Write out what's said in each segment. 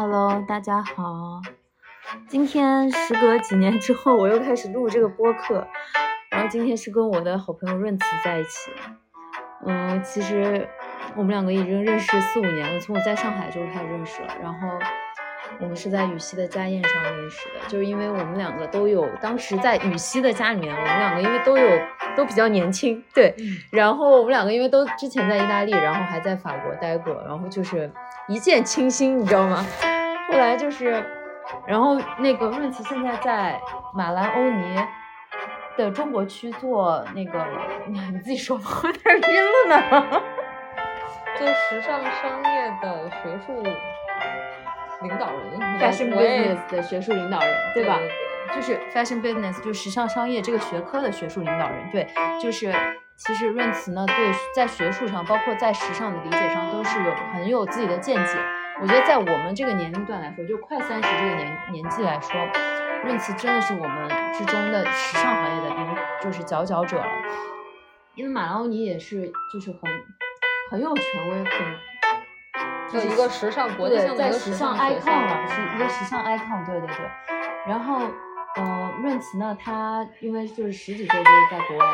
Hello，大家好。今天时隔几年之后，我又开始录这个播客。然后今天是跟我的好朋友润慈在一起。嗯，其实我们两个已经认识四五年了，从我在上海就开始认识了。然后我们是在羽西的家宴上认识的，就是因为我们两个都有，当时在羽西的家里面，我们两个因为都有都比较年轻，对。然后我们两个因为都之前在意大利，然后还在法国待过，然后就是一见倾心，你知道吗？后来就是，然后那个润慈现在在马兰欧尼的中国区做那个，你自己说吧，我有点晕了呢。做时尚商业的学术领导人，fashion business 的学术领导人，对吧？就是 fashion business，就是时尚商业这个学科的学术领导人，对，就是其实润慈呢，对，在学术上，包括在时尚的理解上，都是有很有自己的见解。我觉得在我们这个年龄段来说，就快三十这个年年纪来说，润慈真的是我们之中的时尚行业的领，就是佼佼者了。因为马劳尼也是，就是很很有权威，很就一个时尚国际性的时尚 icon 了，是一个时尚 icon，对对对。然后，呃，润慈呢，他因为就是十几岁就是在国外，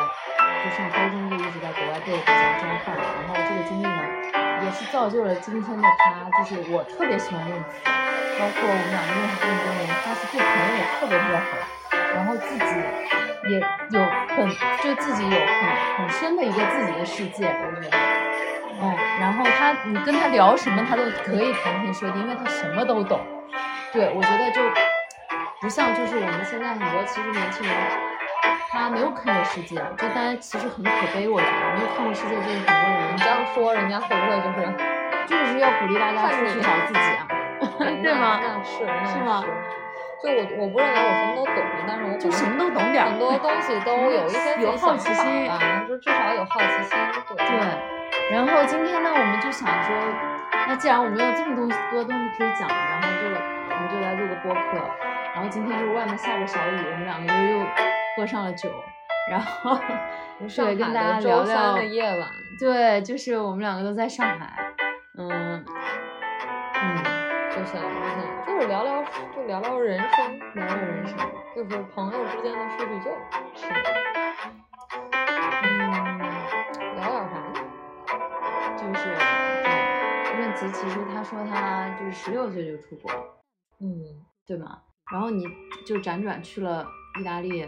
就上高中就一直在国外各个国家交换，然后这个经历呢。也是造就了今天的他，就是我特别喜欢用词，包括我们两个认识这么多年，他是对朋友也特别特别好，然后自己也有很就自己有很很深的一个自己的世界，我觉得，嗯，然后他你跟他聊什么他都可以谈天说地，因为他什么都懂，对我觉得就不像就是我们现在很多其实年轻人他没有看过世界，就大家其实很可悲，我觉得没有看过世界就是很多人。你这样说，人家会不会就是就是要鼓励大家出去找自己啊？对吗？那是，是吗？就我我不认为我什么都懂，但是我就什么都懂点很多东西都有一些有好奇心啊，就至少有好奇心。对。对然后今天呢，我们就想说，那既然我们有这么多多东西可以讲，然后就我们就来录个播客。然后今天就是外面下着小雨，我们两个就又喝上了酒。然后，对，跟大家聊聊的夜晚，对，就是我们两个都在上海，嗯，嗯，就想就想就是聊聊，就聊聊人生，聊聊人生，就是朋友之间的叙叙旧，是，嗯，聊点啥呢？就是，对，润慈其实他说他就是十六岁就出国，嗯，对吗？然后你就辗转去了意大利。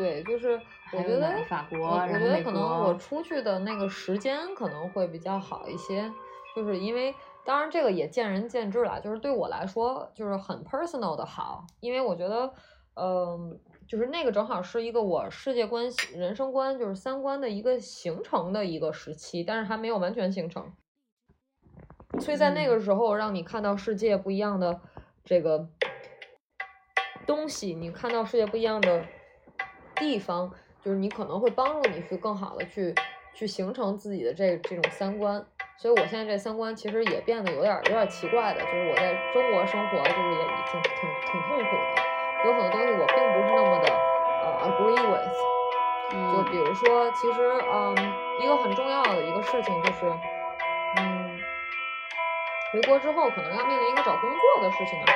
对，就是我觉得法国，我觉得可能我出去的那个时间可能会比较好一些，就是因为当然这个也见仁见智了，就是对我来说就是很 personal 的好，因为我觉得，嗯，就是那个正好是一个我世界观、人生观，就是三观的一个形成的一个时期，但是还没有完全形成，所以在那个时候让你看到世界不一样的这个东西，你看到世界不一样的。地方就是你可能会帮助你去更好的去去形成自己的这这种三观，所以我现在这三观其实也变得有点有点奇怪的，就是我在中国生活就是也已经挺挺痛苦的，有很多东西我并不是那么的呃 agree with，就比如说其实嗯一个很重要的一个事情就是嗯回国之后可能要面临一个找工作的事情啊，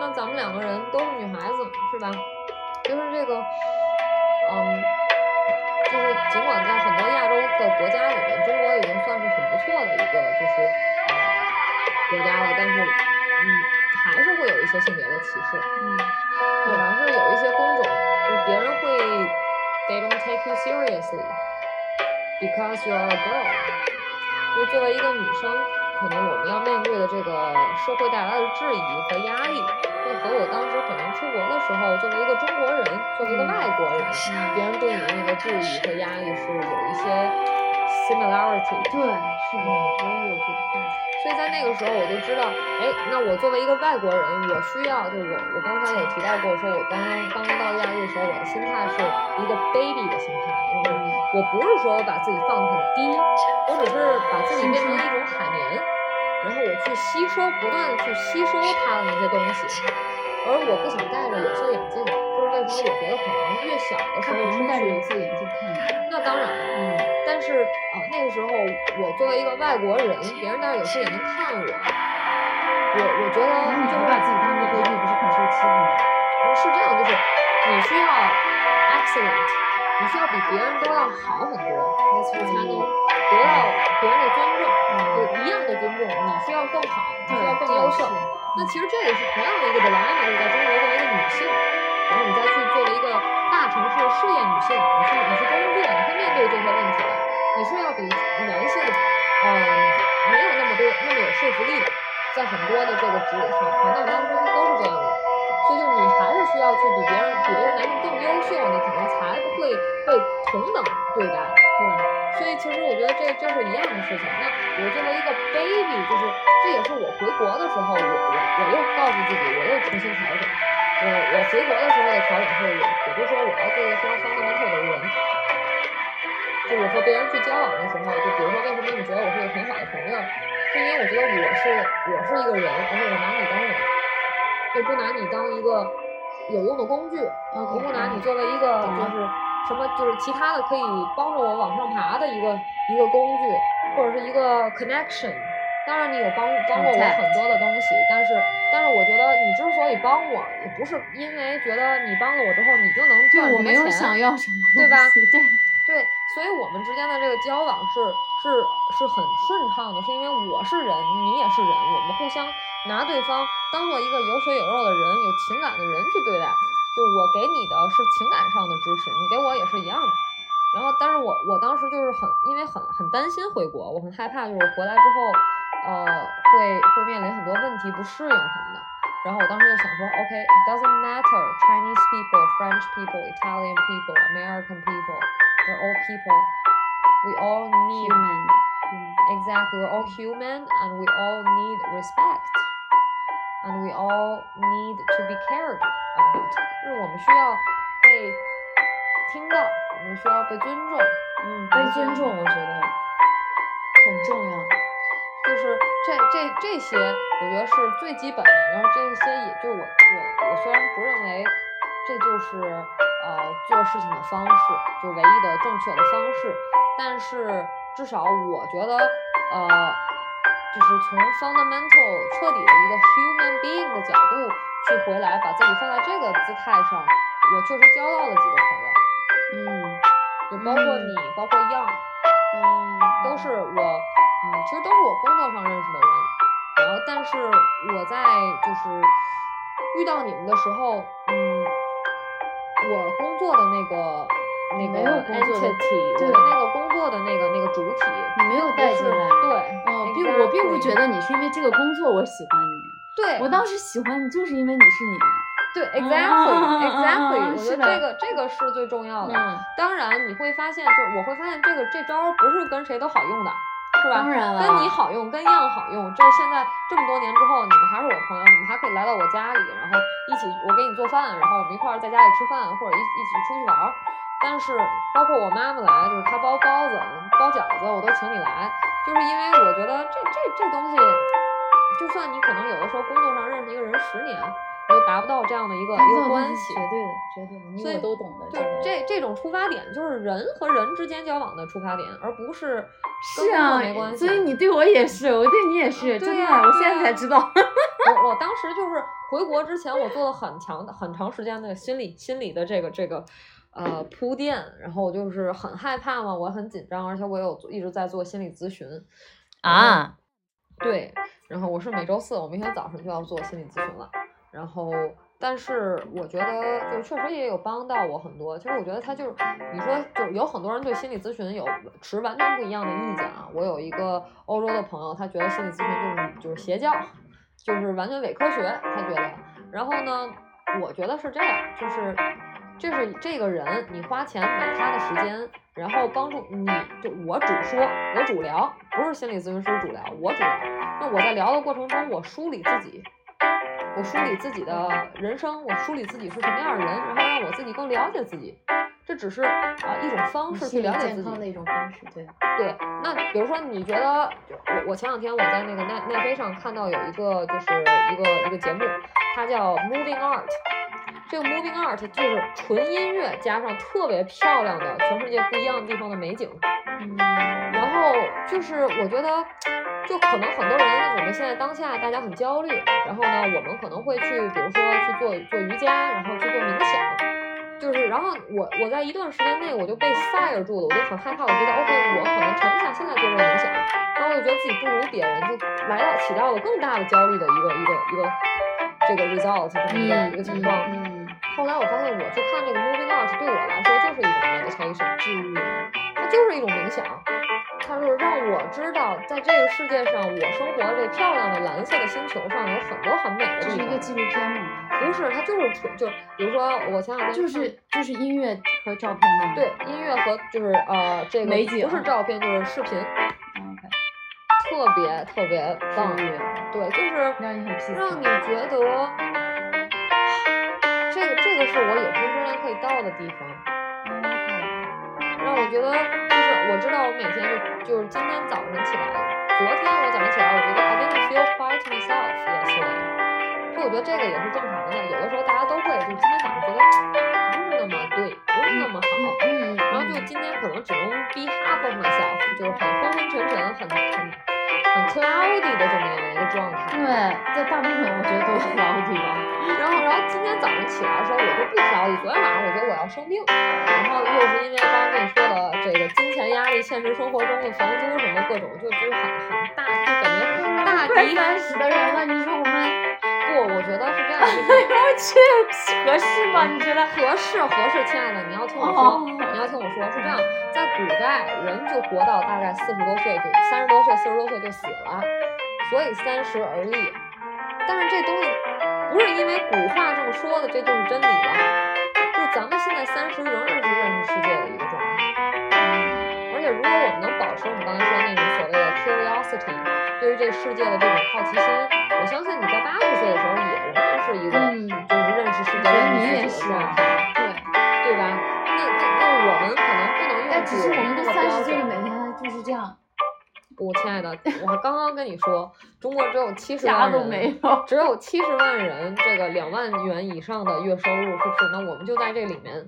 那咱们两个人都是女孩子是吧？就是这个。嗯，就是尽管在很多亚洲的国家里面，中国已经算是很不错的一个就是呃国家了，但是嗯还是会有一些性别的歧视，嗯，对，还是有一些工种，就是别人会 they don't take you seriously because you're a girl，就作为一个女生，可能我们要面对的这个社会带来的质疑和压力。和我当时可能出国的时候，作为一个中国人，作为一个外国人，别人对你的那个质疑和压力是有一些 similarity。对，是的，我也有过。所以在那个时候我就知道，哎，那我作为一个外国人，我需要，就是我我刚才有提到过，说我刚刚刚到意大利的时候，我的心态是一个 baby 的心态，就是我不是说我把自己放得很低，我只是把自己变成一种海绵。然后我去吸收，不断的去吸收它的那些东西，而我不想戴着有色眼镜，就是为什么我觉得可能越小的时候出戴着有色眼镜看你。那当然了，嗯，但是啊，那个时候我作为一个外国人，别人戴着有色眼镜看我，我我觉得就是把自己当个规矩，不是很受欺负吗？是这样，就是你需要 excellent，你需要比别人都要好很多，你才能得到别人的尊重，就嗯，一样的尊重，你需要更好，你需要更优秀那其实这也是同样的一个 dilemma，就是在中国作为一个女性，然后你再去作为一个大城市的事业女性，你去你去工作，你会面对这些问题的，你是要比男性，嗯、没有那么多那么有说服力的，在很多的这个职场行当当中都是这样的，所以就是你还是需要去比别人比这个男性更优秀，你可能才会被同等对待。对，所以其实我觉得这这是一样的事情。那我作为一个 baby，就是这也是我回国的时候，我我我又告诉自己，我又重新调整。我我回国的时候的调整是，我我就说我要做一个非常 fundamental 的人。就我和别人去交往的时候，就比如说为什么你觉得我是一个很好的朋友，是因为我觉得我是我是一个人，而且我拿你当人，就不拿你当一个有用的工具，我不拿你作为一个就是什么就是其他的可以帮助我往上爬的一个一个工具，或者是一个 connection。当然你有帮帮过我很多的东西，但是但是我觉得你之所以帮我，也不是因为觉得你帮了我之后你就能赚对我没有想要什么对吧对，对，所以我们之间的这个交往是是是很顺畅的，是因为我是人，你也是人，我们互相拿对方当做一个有血有肉的人、有情感的人去对待。就我给你的是情感上的支持，你给我也是一样的。然后，但是我我当时就是很，因为很很担心回国，我很害怕，就是回来之后，呃，会会面临很多问题，不适应什么的。然后我当时就想说，OK，it、doesn't matter Chinese people, French people, Italian people, American people, they're all people. We all need human exactly. We're all human, and we all need respect, and we all need to be cared about. 就是我们需要被听到，我们需要被尊重。嗯，被尊重，我觉得很重要。就是这这这些，我觉得是最基本的。然后这些也就我我我虽然不认为这就是呃做事情的方式，就唯一的正确的方式，但是至少我觉得呃，就是从 fundamental 彻底的一个 human being 的角度去回来，把自己放在这个姿态上，我确实交到了几个朋友，嗯就包括你，包括 Young。嗯，都是我，嗯，其实都是我工作上认识的人。然后，但是我在就是遇到你们的时候，嗯，我工作的那个那个工作我的那个工作的那个那个主体，你没有带进来。对，嗯，并我并不觉得你是因为这个工作我喜欢你，对，我当时喜欢你就是因为你是你。对，exactly，exactly，嗯我觉得这个这个是最重要的。嗯，当然，你会发现，就是我会发现这个这招不是跟谁都好用的，是吧？当然了，跟你好用，跟样好用。这现在这么多年之后，你们还是我朋友，你们还可以来到我家里，然后一起我给你做饭，然后我们一块儿在家里吃饭，或者一一起出去玩儿。但是包括我妈妈来，就是她包包子、包饺子，我都请你来，就是因为我觉得这这这东西，就算你可能有的时候工作上认识一个人十年，都达不到这样的一个一个关系。绝对的，绝对的，你所以我都懂的。就这这种出发点，就是人和人之间交往的出发点，而不是是啊没关，系。所以你对我也是，我对你也是，真的，我现在才知道。我我当时就是回国之前，我做了很强的很长时间的心理心理的这个这个呃铺垫，然后我就是很害怕嘛，我很紧张，而且我有一直在做心理咨询啊，对，然后我是每周四，我明天早上就要做心理咨询了，然后。但是我觉得，就确实也有帮到我很多。其实我觉得他就是，你说就是有很多人对心理咨询有持完全不一样的意见啊。我有一个欧洲的朋友，他觉得心理咨询就是就是邪教，就是完全伪科学，他觉得。然后呢，我觉得是这样，就是这是这个人，你花钱买他的时间，然后帮助你，就我主说，我主聊，不是心理咨询师主聊，我主聊。那我在聊的过程中，我梳理自己。我梳理自己的人生，我梳理自己是什么样的人，然后让我自己更了解自己。这只是啊、一种方式去了解自己。的一种方式，对。对，那比如说你觉得，就我我前两天我在那个奈奈飞上看到有一个就是一个一个节目，它叫 Moving Art。这个 Moving Art 就是纯音乐加上特别漂亮的全世界不一样的地方的美景。嗯，然后就是我觉得，就可能很多人，我们现在当下大家很焦虑，然后呢，我们可能会去，比如说去做做瑜伽，然后去做冥想，就是，然后我我在一段时间内我就被 fire 住了，我就很害怕，我觉得 OK，我可能沉不下心来做这个冥想，然后我就觉得自己不如别人，就来到起到了更大的焦虑的一个一个一个这个 result 这么一个、一个情况。嗯，后来我发现，我去看这个 moving art 对我来说就是一种 meditation，治愈，它就是一种冥想。它就是让我知道，在这个世界上，我生活这漂亮的蓝色的星球上有很多很美的地方。这是一个纪录片吗？不是，它就是纯就比如说，我前两天就是就是音乐和照片吗？对音乐和就是呃这个不是照片就是视频，嗯，OK，特别特别棒。对，就是让你很让你觉得这个这个是我有生之年可以到的地方。让我觉得就是我知道我每天就就是今天早上起来，昨天我早上起来，我觉得 I didn't feel quite myself yesterday。就我觉得这个也是正常的，有的时候大家都会，就今天早上觉得不是那么对，不是那么好，嗯，然后就今天可能只能 be half of myself，就是很昏昏沉沉，很很很 cloudy 的这么样一个状态。对，在大部分我觉得都是 cloudy 吧。然后，然后今天早上起来的时候，我就不调理。昨天晚上我觉得我要生病，然后又是因为刚刚跟你说的这个金钱压力、现实生活中的房租什么各种，就就很很大，就感觉大快敌三十的人了，你说觉得是这样，就是要去合适吗？你觉得？合适合适，亲爱的，你要听我说，哦你要听我说，是这样，在古代人就活到大概四十多岁就三十多岁、四十多岁就死了，所以三十而立。但是这东西不是因为古话这么说的，这就是真理了。就是咱们现在三十仍然是认识世界的一个状态。而且如果我们能保持我们刚才说的那种所谓的 curiosity，对于这个世界的这种好奇心，我相信你在八十岁的时候也仍然是一个嗯就是认识世界、我觉得认识你也是自己的状态。对，对吧？那那那我们可能不能用但只是我们这古人那个标三十岁的。每天就是这样，我，亲爱的，我刚刚跟你说，中国只有七十啥万人，没有。只有七十万人，这个两万元以上的月收入，是不是？那我们就在这里面，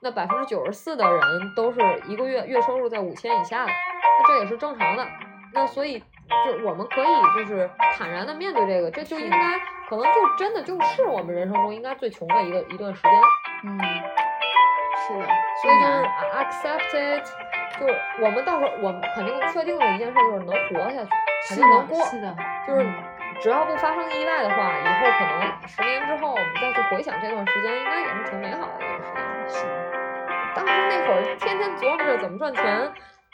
那百分之九十四的人都是一个月月收入在五千以下的，那这也是正常的。那所以就我们可以就是坦然的面对这个，这就应该可能就真的就是我们人生中应该最穷的一个一段时间。嗯，是的，所以就是 accept it，就是我们到时候我们肯定确定的一件事就是能活下去，肯是能过，是的，就是嗯只要不发生意外的话，以后可能十年之后我们再去回想这段时间，应该也是挺美好的一段时间。是的。当时那会儿天天琢磨着怎么赚钱，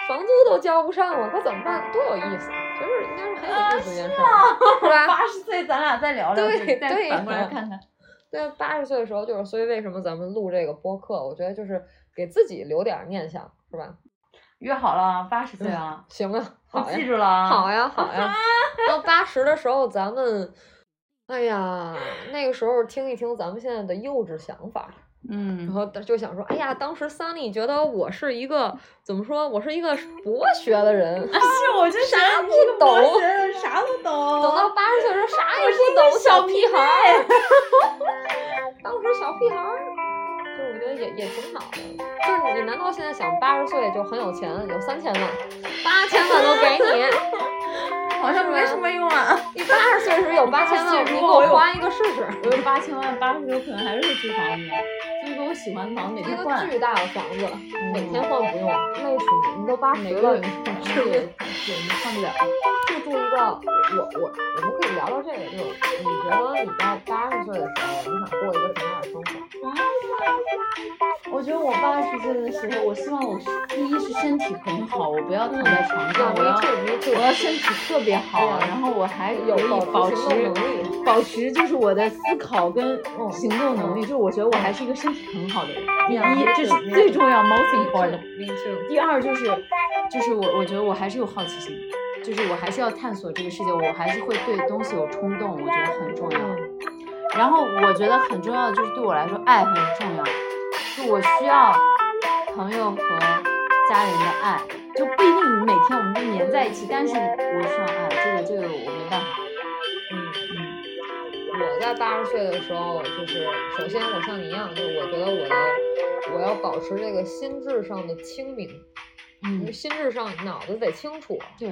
房租都交不上了，他怎么办？多有意思！其实应该是很有意思的一件事儿，是吧？八十岁咱俩再聊聊对对反过来呀看看。对，八十岁的时候就是，所以为什么咱们录这个播客？我觉得就是给自己留点儿念想，是吧？约好了，八十岁啊，行啊，我好呀记，住了啊。好呀，好呀。到八十的时候，咱们，哎呀，那个时候听一听咱们现在的幼稚想法，然嗯，后就想说，哎呀，当时 Sunny 觉得我是一个怎么说，我是一个博学的人，是，我就啥不懂啥都懂。等到八十岁的时候啥也不懂，小屁孩儿。当时小屁孩儿，就我觉得也也挺好的。就是你难道现在想八十岁就很有钱，有三千万，八千万都给你？好像没什么用啊。你八十岁时有八千万，你给我花一个试试。我有八千万，八十岁我可能还是会租房子，租一个我喜欢的房子，每一个天换。巨大的房子，每天换不用，累死你！你都八十了，你是的，是你换不了。就住一个，我我我们可以聊聊这个，就是你觉得你到八十岁的时候，你想过一个什么样的生活？我觉得我八十岁的时候，我希望我第一是身体很好，我不要躺在床上，我要我要身体特别好，然后我还有保保持保持就是我的思考跟嗯行动能力，就是我觉得我还是一个身体很好的人。第一这是最重要，most important。第二就是，就是我我觉得我还是有好奇心，就是我还是要探索这个世界，我还是会对东西有冲动，我觉得很重要。然后我觉得很重要的就是对我来说，爱很重要，就我需要朋友和家人的爱，就不一定每天我们都黏在一起，但是我需要爱，这个这个我没办法。嗯，嗯我在八十岁的时候，就是首先我像你一样，就是我觉得我的我要保持这个心智上的清明，嗯，心智上脑子得清楚。对，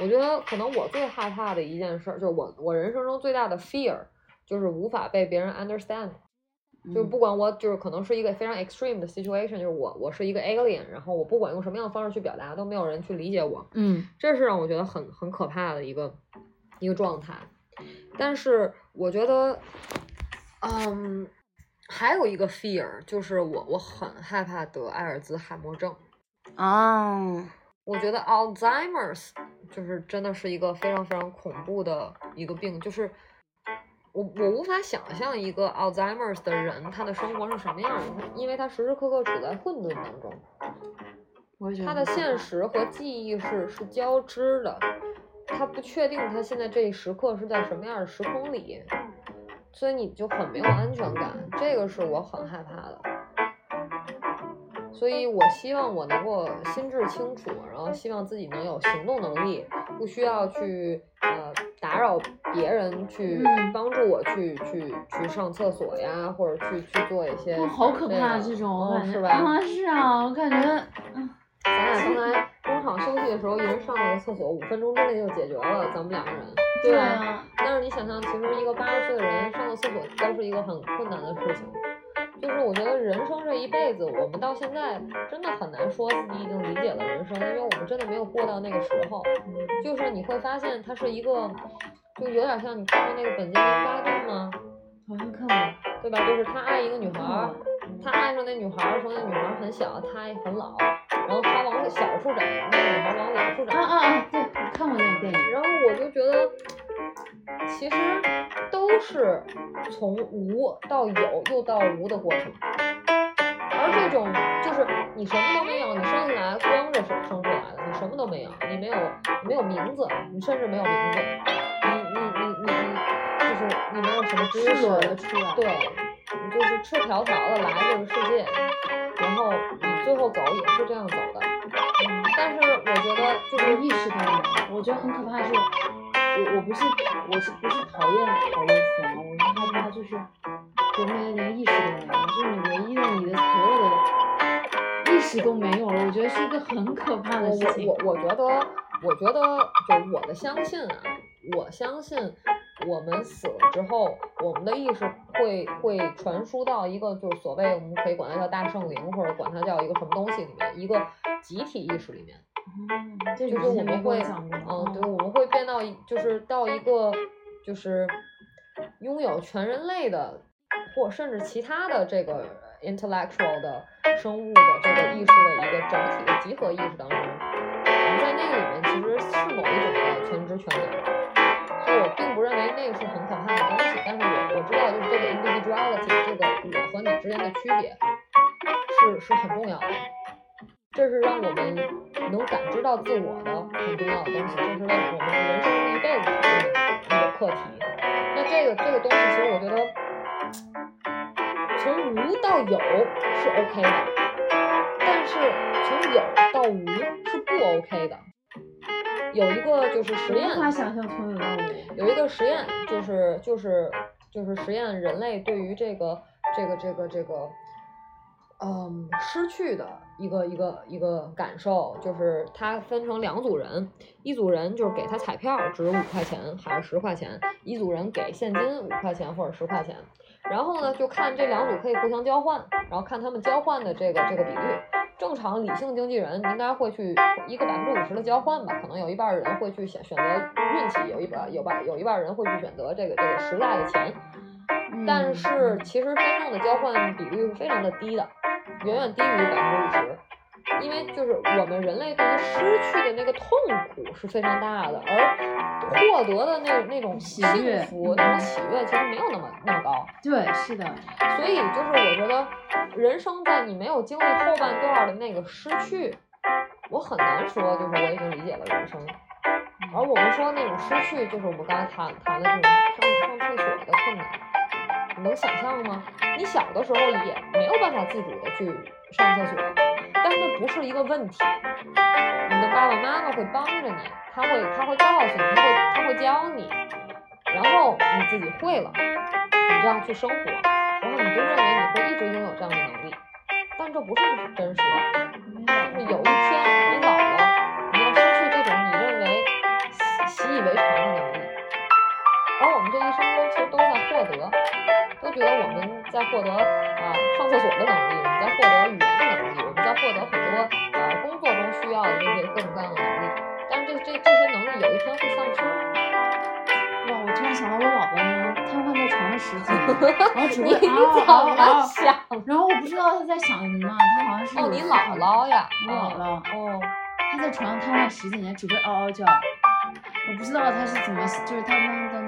我觉得可能我最害怕的一件事，就是我我人生中最大的 fear，就是无法被别人 understand。就是不管我就是可能是一个非常 extreme 的 situation，就是我我是一个 alien，然后我不管用什么样的方式去表达，都没有人去理解我。嗯这是让我觉得很很可怕的一个一个状态。但是我觉得，嗯，还有一个 fear 就是我我很害怕得阿尔兹海默症。啊，我觉得 Alzheimer's 就是真的是一个非常非常恐怖的一个病，就是我我无法想象一个 Alzheimer's 的人他的生活是什么样的，因为他时时刻刻处在混沌当中。我觉得他的现实和记忆是是交织的，他不确定他现在这一时刻是在什么样的时空里，所以你就很没有安全感，这个是我很害怕的。所以我希望我能够心智清楚，然后希望自己能有行动能力，不需要去呃打扰别人去嗯帮助我去去去上厕所呀，或者去去做一些哦，好可怕个这种，我感觉嗯是吧？啊，是啊，我感觉，嗯咱俩刚才中场休息的时候，一人上了个厕所，五分钟之内就解决了咱们两个人，对吧？啊，但是你想象，其实一个八十岁的人上个厕所都是一个很困难的事情。就是我觉得人生这一辈子，我们到现在真的很难说自己已经理解了人生，因为我们真的没有过到那个时候。就是你会发现，它是一个，就有点像你看过那个本杰明巴顿吗？好像看过，对吧？就是他爱一个女孩他爱上那女孩儿的时候，那女孩儿很小，他也很老，然后他往小处长，那个女孩儿往老处啊长。啊啊，对，我看过那个电影，然后我就觉得，其实都是从无到有又到无的过程。而这种就是你什么都没有，你生下来光着生生出来的，你什么都没有，你没有你没有名字，你甚至没有名字，你你你你你就是你没有什么知识的出来，对，你就是赤条条的来这个世界，然后你最后走也是这样走的。嗯但是我觉得就是连意识到了。我觉得很可怕的是，我我不是我是不是讨厌讨厌死亡，我是害怕就是人类连意识都没有，就是你唯一的你的所有的意识都没有了，我觉得是一个很可怕的事情。我我觉得，我觉得就我的相信啊，我相信我们死了之后，我们的意识会会传输到一个就是所谓我们可以管它叫大圣灵，或者管它叫一个什么东西里面，一个集体意识里面。就是我们会，嗯，对，我们会变到，就是到一个，就是拥有全人类的，或甚至其他的这个 intellectual 的生物的这个意识的一个整体的集合意识当中，我们在那个里面其实是某一种的全知全能，所以我并不认为那个是很可怕的东西，但是我我知道就是这个 individuality 这个我和你之间的区别是是很重要的。这是让我们能感知到自我的很重要的东西，这是为我们人生一辈子的一个课题。那这个这个东西，其实我觉得从无到有是 OK 的，但是从有到无是不 OK 的。有一个就是实验，无法想象从有到无。有一个实验，就是就是就是实验人类对于这个这个这个这个，嗯，失去的一个一个一个感受，就是它分成两组人，一组人就是给他彩票值五块钱还是十块钱，一组人给现金五块钱或者十块钱，然后呢就看这两组可以互相交换，然后看他们交换的这个这个比率。正常理性经纪人应该会去一个百分之五十的交换吧，可能有一半儿人会去选选择运气，有一半有半有一半儿人会去选择这个这个实在的钱。但嗯是其实真正的交换比率是非常的低的，远远低于百分之五十。因为就是我们人类对于失去的那个痛苦是非常大的，而获得的那那种幸福、嗯那种喜悦其实没有那么那么高。对，是的，所以就是我觉得，人生在你没有经历后半段儿的那个失去，我很难说就是我已经理解了人生。而我们说那种失去，就是我们刚才谈谈的这种上上厕所的困难，你能想象吗？你小的时候也没有办法自主的去上厕所，但是那不是一个问题。你的爸爸妈妈会帮着你，他会他会告诉你，他会他会教你，然后你自己会了，你这样去生活，然后你就认为你会一直拥有这样的能力，但但这不是真实的，就是有一天你老了，你要失去这种你认为习习以为常的能力，而我们这一生中其实都在获得，都觉得我们在获得啊上厕所的能力，我们在获得语言的能力，我们在获得很多啊工作中需要的这些各种各样的能力，但是这这这些能力有一天会丧失。哇，我突然想到我姥姥瘫痪在床上十几年，然后只 你会怎么啊，想？然后我不知道他在想什么，他好像是哦，你姥姥呀？我姥姥哦，他在床上瘫痪十几年，只会嗷嗷叫。我不知道他是怎么，就是她当的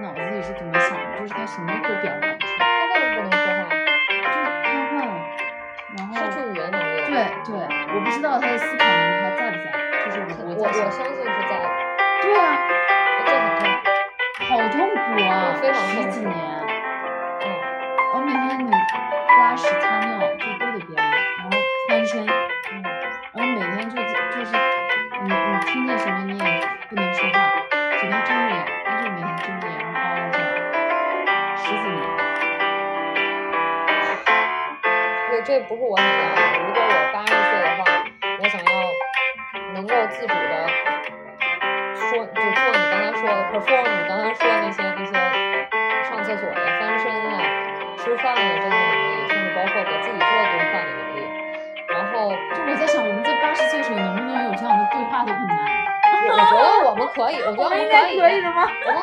是怎么想的，就是他什么都表达不出来，他为什么不能说话？就是瘫痪了。然后失去语言能力。对对，我不知道他的思考能力还在不在，就是我我我相信是在的，对啊，这很痛苦。好痛苦啊，十几年。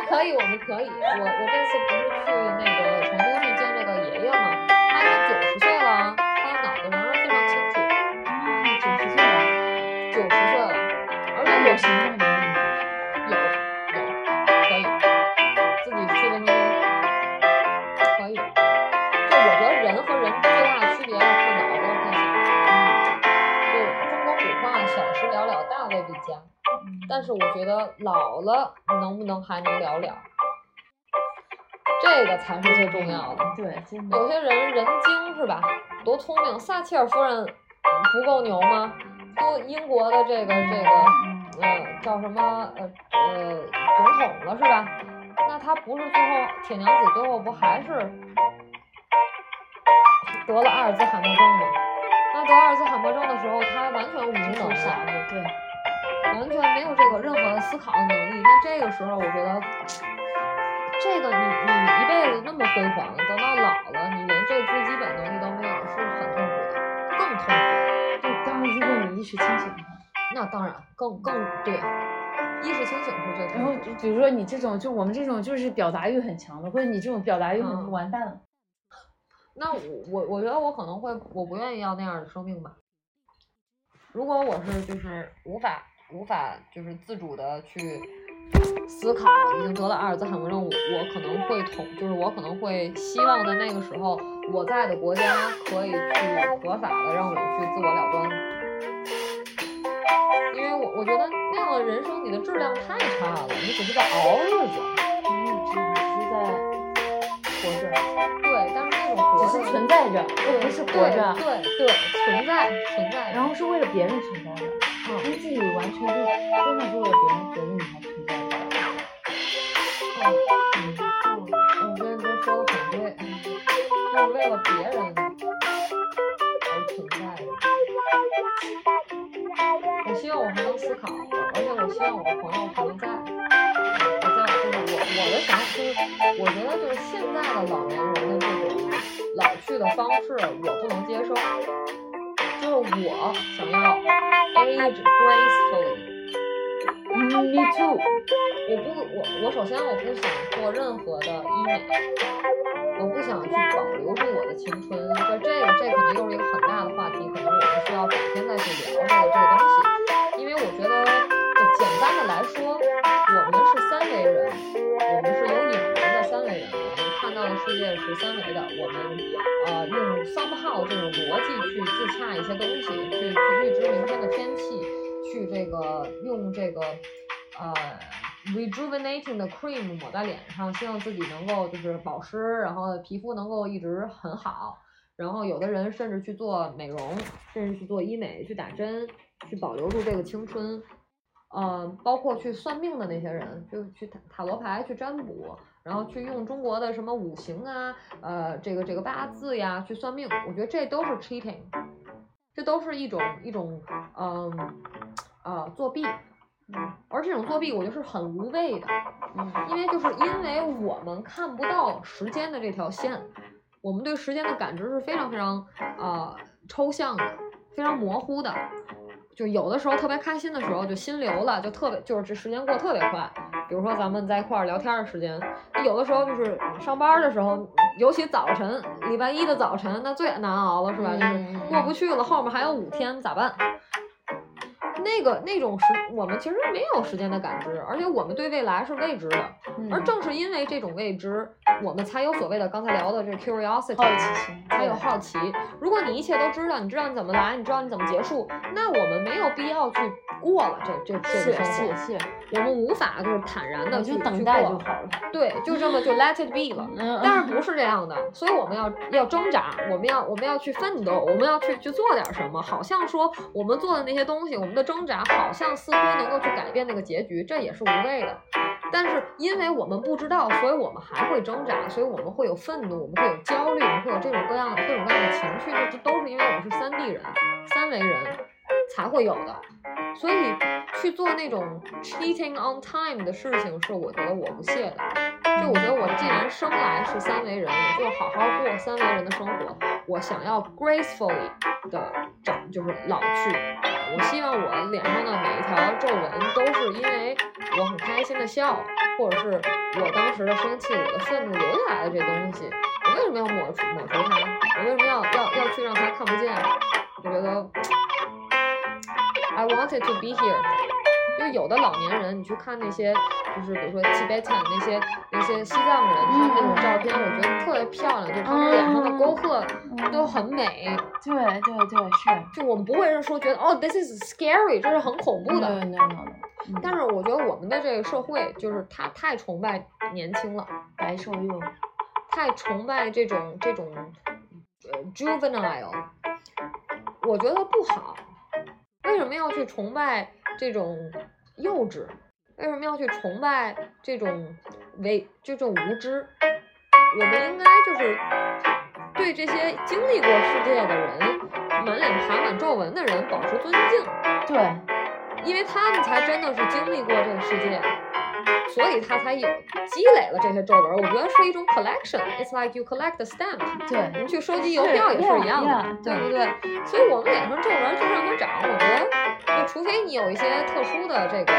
可以，我们可以。我我这次不是去那个成都去见这个爷爷吗，他已经九十岁了，他的脑子仍然非常清楚，啊，九十岁了，九十岁了，而且有行动能力吗？有有可以自己去卫生间，可以。就我觉得人和人最大的区别是看脑子和看小。就中国古话“小时了了，大未必佳”，但是我觉得老了能不能还能聊聊，这个才是最重要的。对，真的。有些人人精是吧？多聪明！撒切尔夫人不够牛吗？都英国的这个这个嗯呃叫什么呃呃总统了是吧？那他不是最后铁娘子最后不还是得了阿尔兹海默症吗？那得阿尔兹海默症的时候，他完全无能啊，子，对。完全没有这个任何的思考的能力。那这个时候，我觉得这个你你一辈子那么辉煌，等到老了，你连这最基本能力都没有，是很痛苦的，更痛苦。就当然，如果你意识清醒的话，那当然更更对，意识清醒是最然后。就比如说你这种，就我们这种就是表达欲很强的，或者你这种表达欲很嗯完蛋了。那我我我觉得我可能会，我不愿意要那样的生命吧。如果我是就是无法无法就是自主的去思考，已经得了阿尔兹海默症，我我可能会同，就是我可能会希望在那个时候我在的国家可以去合法的让我去自我了断，因为我我觉得那样的人生你的质量太差了，你只是在熬日子。你只是在活着，对，但是那种活只是存在着，而不是活着。对对对，存在存在。然后是为了别人存在的，嗯因为自己完全就真的是为了别人觉得你还存在着。嗯嗯嗯，我觉得你说的很对，是为了别人而存在的。我希望我还能思考，而且我希望我的朋友还能在。我在就是我我的想法就是，我觉得就是现在的老年人的这种老去的方式，我不能接受。我想要 age gracefully。，me too。我不，我我首先我不想做任何的医美，我不想去保留住我的青春。就这个，这可能又是一个很大的话题，可能我们需要改天再去聊这个这个东西。因为我觉得，就简单的来说，我们是三维人，我们是有影人的三维人，我们看到的世界是三维的，我们呃用 somehow 这种逻辑去自洽一些东西，去去预知明天的天气，去这个用这个呃 rejuvenating 的 cream 抹在脸上，希望自己能够就是保湿，然后皮肤能够一直很好。然后有的人甚至去做美容，甚至去做医美，去打针，去保留住这个青春。呃，包括去算命的那些人，就去塔塔罗牌去占卜，然后去用中国的什么五行啊，呃，这个这个八字呀去算命，我觉得这都是 cheating，这都是一种一种嗯呃作弊，而这种作弊我觉得是很无谓的，嗯因为就是因为我们看不到时间的这条线，我们对时间的感知是非常非常呃抽象的，非常模糊的。就有的时候特别开心的时候就心流了，就特别就是这时间过得特别快。比如说咱们在一块儿聊天的时间，有的时候就是上班的时候，尤其早晨，礼拜一的早晨那最难熬了，是吧？就是嗯过不去了，后面还有五天咋办？那个那种时，我们其实没有时间的感知，而且我们对未来是未知的。嗯而正是因为这种未知，我们才有所谓的刚才聊的这个 curiosity，好奇心才有好奇。如果你一切都知道，你知道你怎么来，你知道你怎么结束，那我们没有必要去过了这这这个生活，是是，我们无法就是坦然的我去就等待就好了。对，就这么就 let it be 了。嗯，但是不是这样的，所以我们要要挣扎，我们要我们要去奋斗，我们要去去做点什么。好像说我们做的那些东西，我们的挣扎好像似乎能够去改变那个结局，这也是无谓的。但是因为我们不知道，所以我们还会挣扎，所以我们会有愤怒，我们会有焦虑，我们会有这种各样各种各样的情绪，这都是因为我们是三 D 人、三维人才会有的。所以去做那种 cheating on time 的事情，是我觉得我不屑的。就我觉得我既然生来是三维人，我就好好过三维人的生活。我想要 gracefully 的长，就是老去。我希望我脸上的每一条皱纹都是因为我很开心的笑，或者是我当时的生气、我的愤怒留下来的这东西。我为什么要抹除抹除它？我为什么要要要去让它看不见？我觉得 I wanted to be here。就有的老年人，你去看那些，就是比如说 Tibetan 那些那些西藏人，他们那种照片，我觉得特别漂亮，就是他们脸上的沟壑都很美。对对对是。就我们不会是说觉得哦，this is scary，这是很恐怖的。no no no，但是我觉得我们的这个社会就是他太崇拜年轻了，白瘦幼，太崇拜这种这种呃 juvenile，我觉得不好。为什么要去崇拜这种幼稚？为什么要去崇拜这种为这种无知？我们应该就是对这些经历过世界的人，满脸爬满皱纹的人保持尊敬。对，因为他们才真的是经历过这个世界，所以他才有积累了这些皱纹。我觉得是一种 collection，it's like you collect the stamp。对你去收集邮票也是一样的对不对？所以我们脸上皱纹就让它长，我觉得就除非你有一些特殊的这个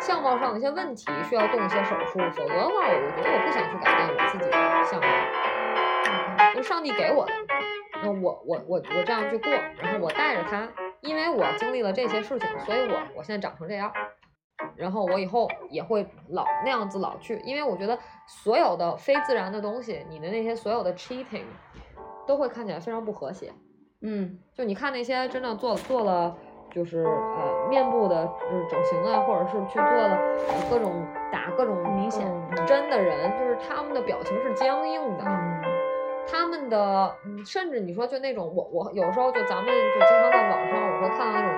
相貌上的一些问题需要动一些手术，否则的话，我我觉得我不想去改变我自己的相貌，就上帝给我的。那我我我我这样去过，然后我带着它，因为我经历了这些事情，所以我我现在长成这样，然后我以后也会老那样子老去，因为我觉得所有的非自然的东西，你的那些所有的 cheating 都会看起来非常不和谐。嗯就你看那些真的做做了。就是呃面部的就是整形啊，或者是去做了、呃、各种打各种明显针的人，就是他们的表情是僵硬的。嗯他们的，嗯，甚至你说就那种，我我有时候就咱们就经常在网上我会看到那种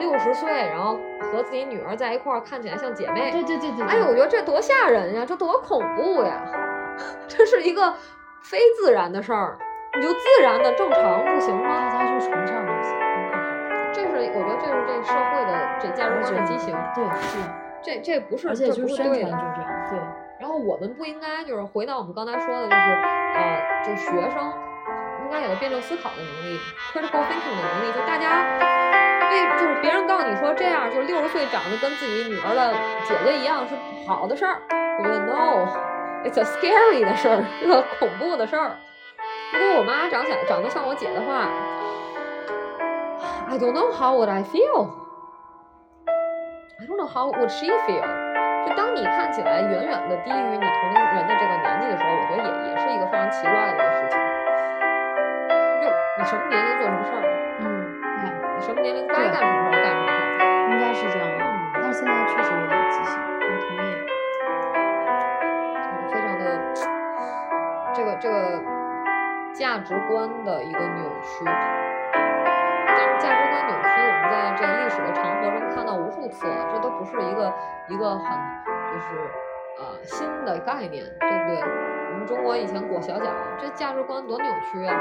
六十岁，然后和自己女儿在一块儿，看起来像姐妹。对对对对，哎呦，我觉得这多吓人呀，这多恐怖呀！这是一个非自然的事儿，你就自然的正常不行吗？大家去崇尚这些，很可怕。这是我觉得这是这社会的这价值观的畸形，对是，这这不是，而且这就是宣传不是对的。就这样，对，然后我们不应该就是回到我们刚才说的，就是呃，就学生应该有辩证思考的能力，critical thinking 的能力。就大家所以就是别人告诉你说这样，就是六十岁长得跟自己女儿的姐姐一样是不好的事儿，我觉得 no，it's a scary 的事儿，是个恐怖的事儿。如果我妈长起来长得像我姐的话，I don't know how would I feel。I don't know how would she feel。就当你看起来远远的低于你同龄人的这个年纪的时候，我觉得也也是一个非常奇怪的一个事情。就你什么年龄做什么事儿，你什么年龄该干什么事儿干什么事儿。应该是这样的。但是现在确实有点畸形，我同意。非常的这个这个价值观的一个扭曲。但是价值观扭曲，我们在这个历史的长河中看到无数次了，这都不是一个一个很就是呃新的概念，对不对？我们中国以前裹小脚，这价值观多扭曲啊！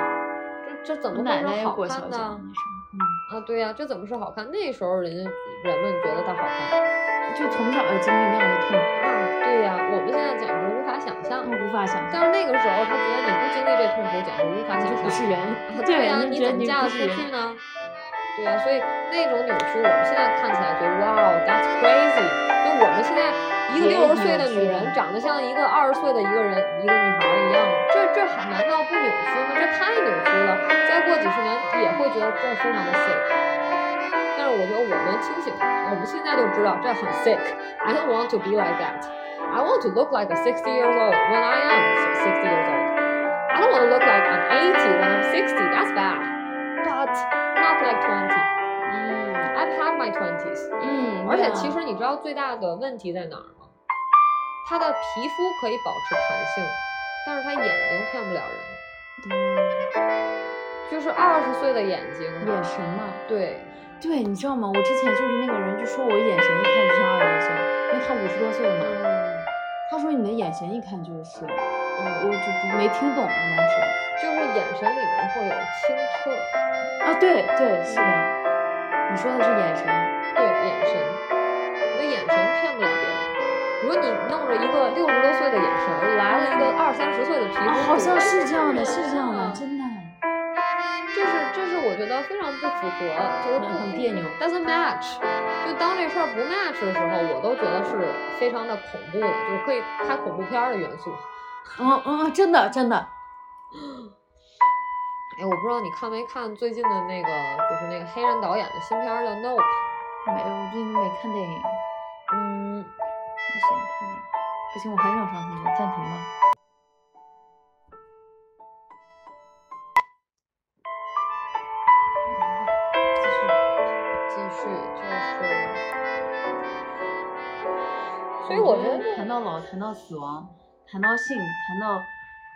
这这怎么我奶会是好奶也裹小看呢？啊，对呀、这怎么是好看？那时候人家人们觉得它好看嗯，就从小要经历那样的痛苦，啊，对呀、我们现在简直无法想象。无法想象。但是那个时候，他觉得你不经历这痛苦，简直无法想象。不是人啊，对对呀、你怎么嫁得出去呢？对呀、所以那种扭曲，我们现在看起来觉得哇，that's crazy。那我们现在一个也六十岁的女人长得像一个二十岁的一个人一个女孩一样，这这还难道不扭曲吗？这太扭曲了。再过几十年也会觉得这非常的 sick。但是我觉得我们清醒，我们现在就知道这很 sick。I don't want to be like that. I want to look like a 60 years old when I am 60 years old. I don't want to look like I'm 80 when I'm 60. That's bad. But not like 20. 嗯 I've had my twenties. 嗯，而且其实你知道最大的问题在哪儿吗？他的皮肤可以保持弹性，但是他眼睛骗不了人。嗯就是二十岁的眼睛，眼神嘛，对，对，你知道吗？我之前就是那个人就说我眼神一看就像二十多岁，因为他五十多岁了嘛。嗯他说你的眼神一看就是，嗯，我就不没听懂当时。就是眼神里面会有清澈，啊，对对，是的，你说的是眼神。对眼神，你的眼神骗不了如果你弄着一个六十多岁的眼神，来了一个二三十岁的皮肤，啊，好像是这样的，是这样的，啊真的。这是这是我觉得非常不符合，就是不很别扭 doesn't match。就当这事儿不 match 的时候，我都觉得是非常的恐怖的，就是可以拍恐怖片儿的元素。嗯嗯，真的真的。哎，我不知道你看没看最近的那个，就是那个黑人导演的新片叫《Nope》。没有，我最近没看电影，嗯，不行看电影，不行，我很想上厕所，暂停吧。继续就是，所以我觉得谈到老，谈到死亡，谈到性，谈到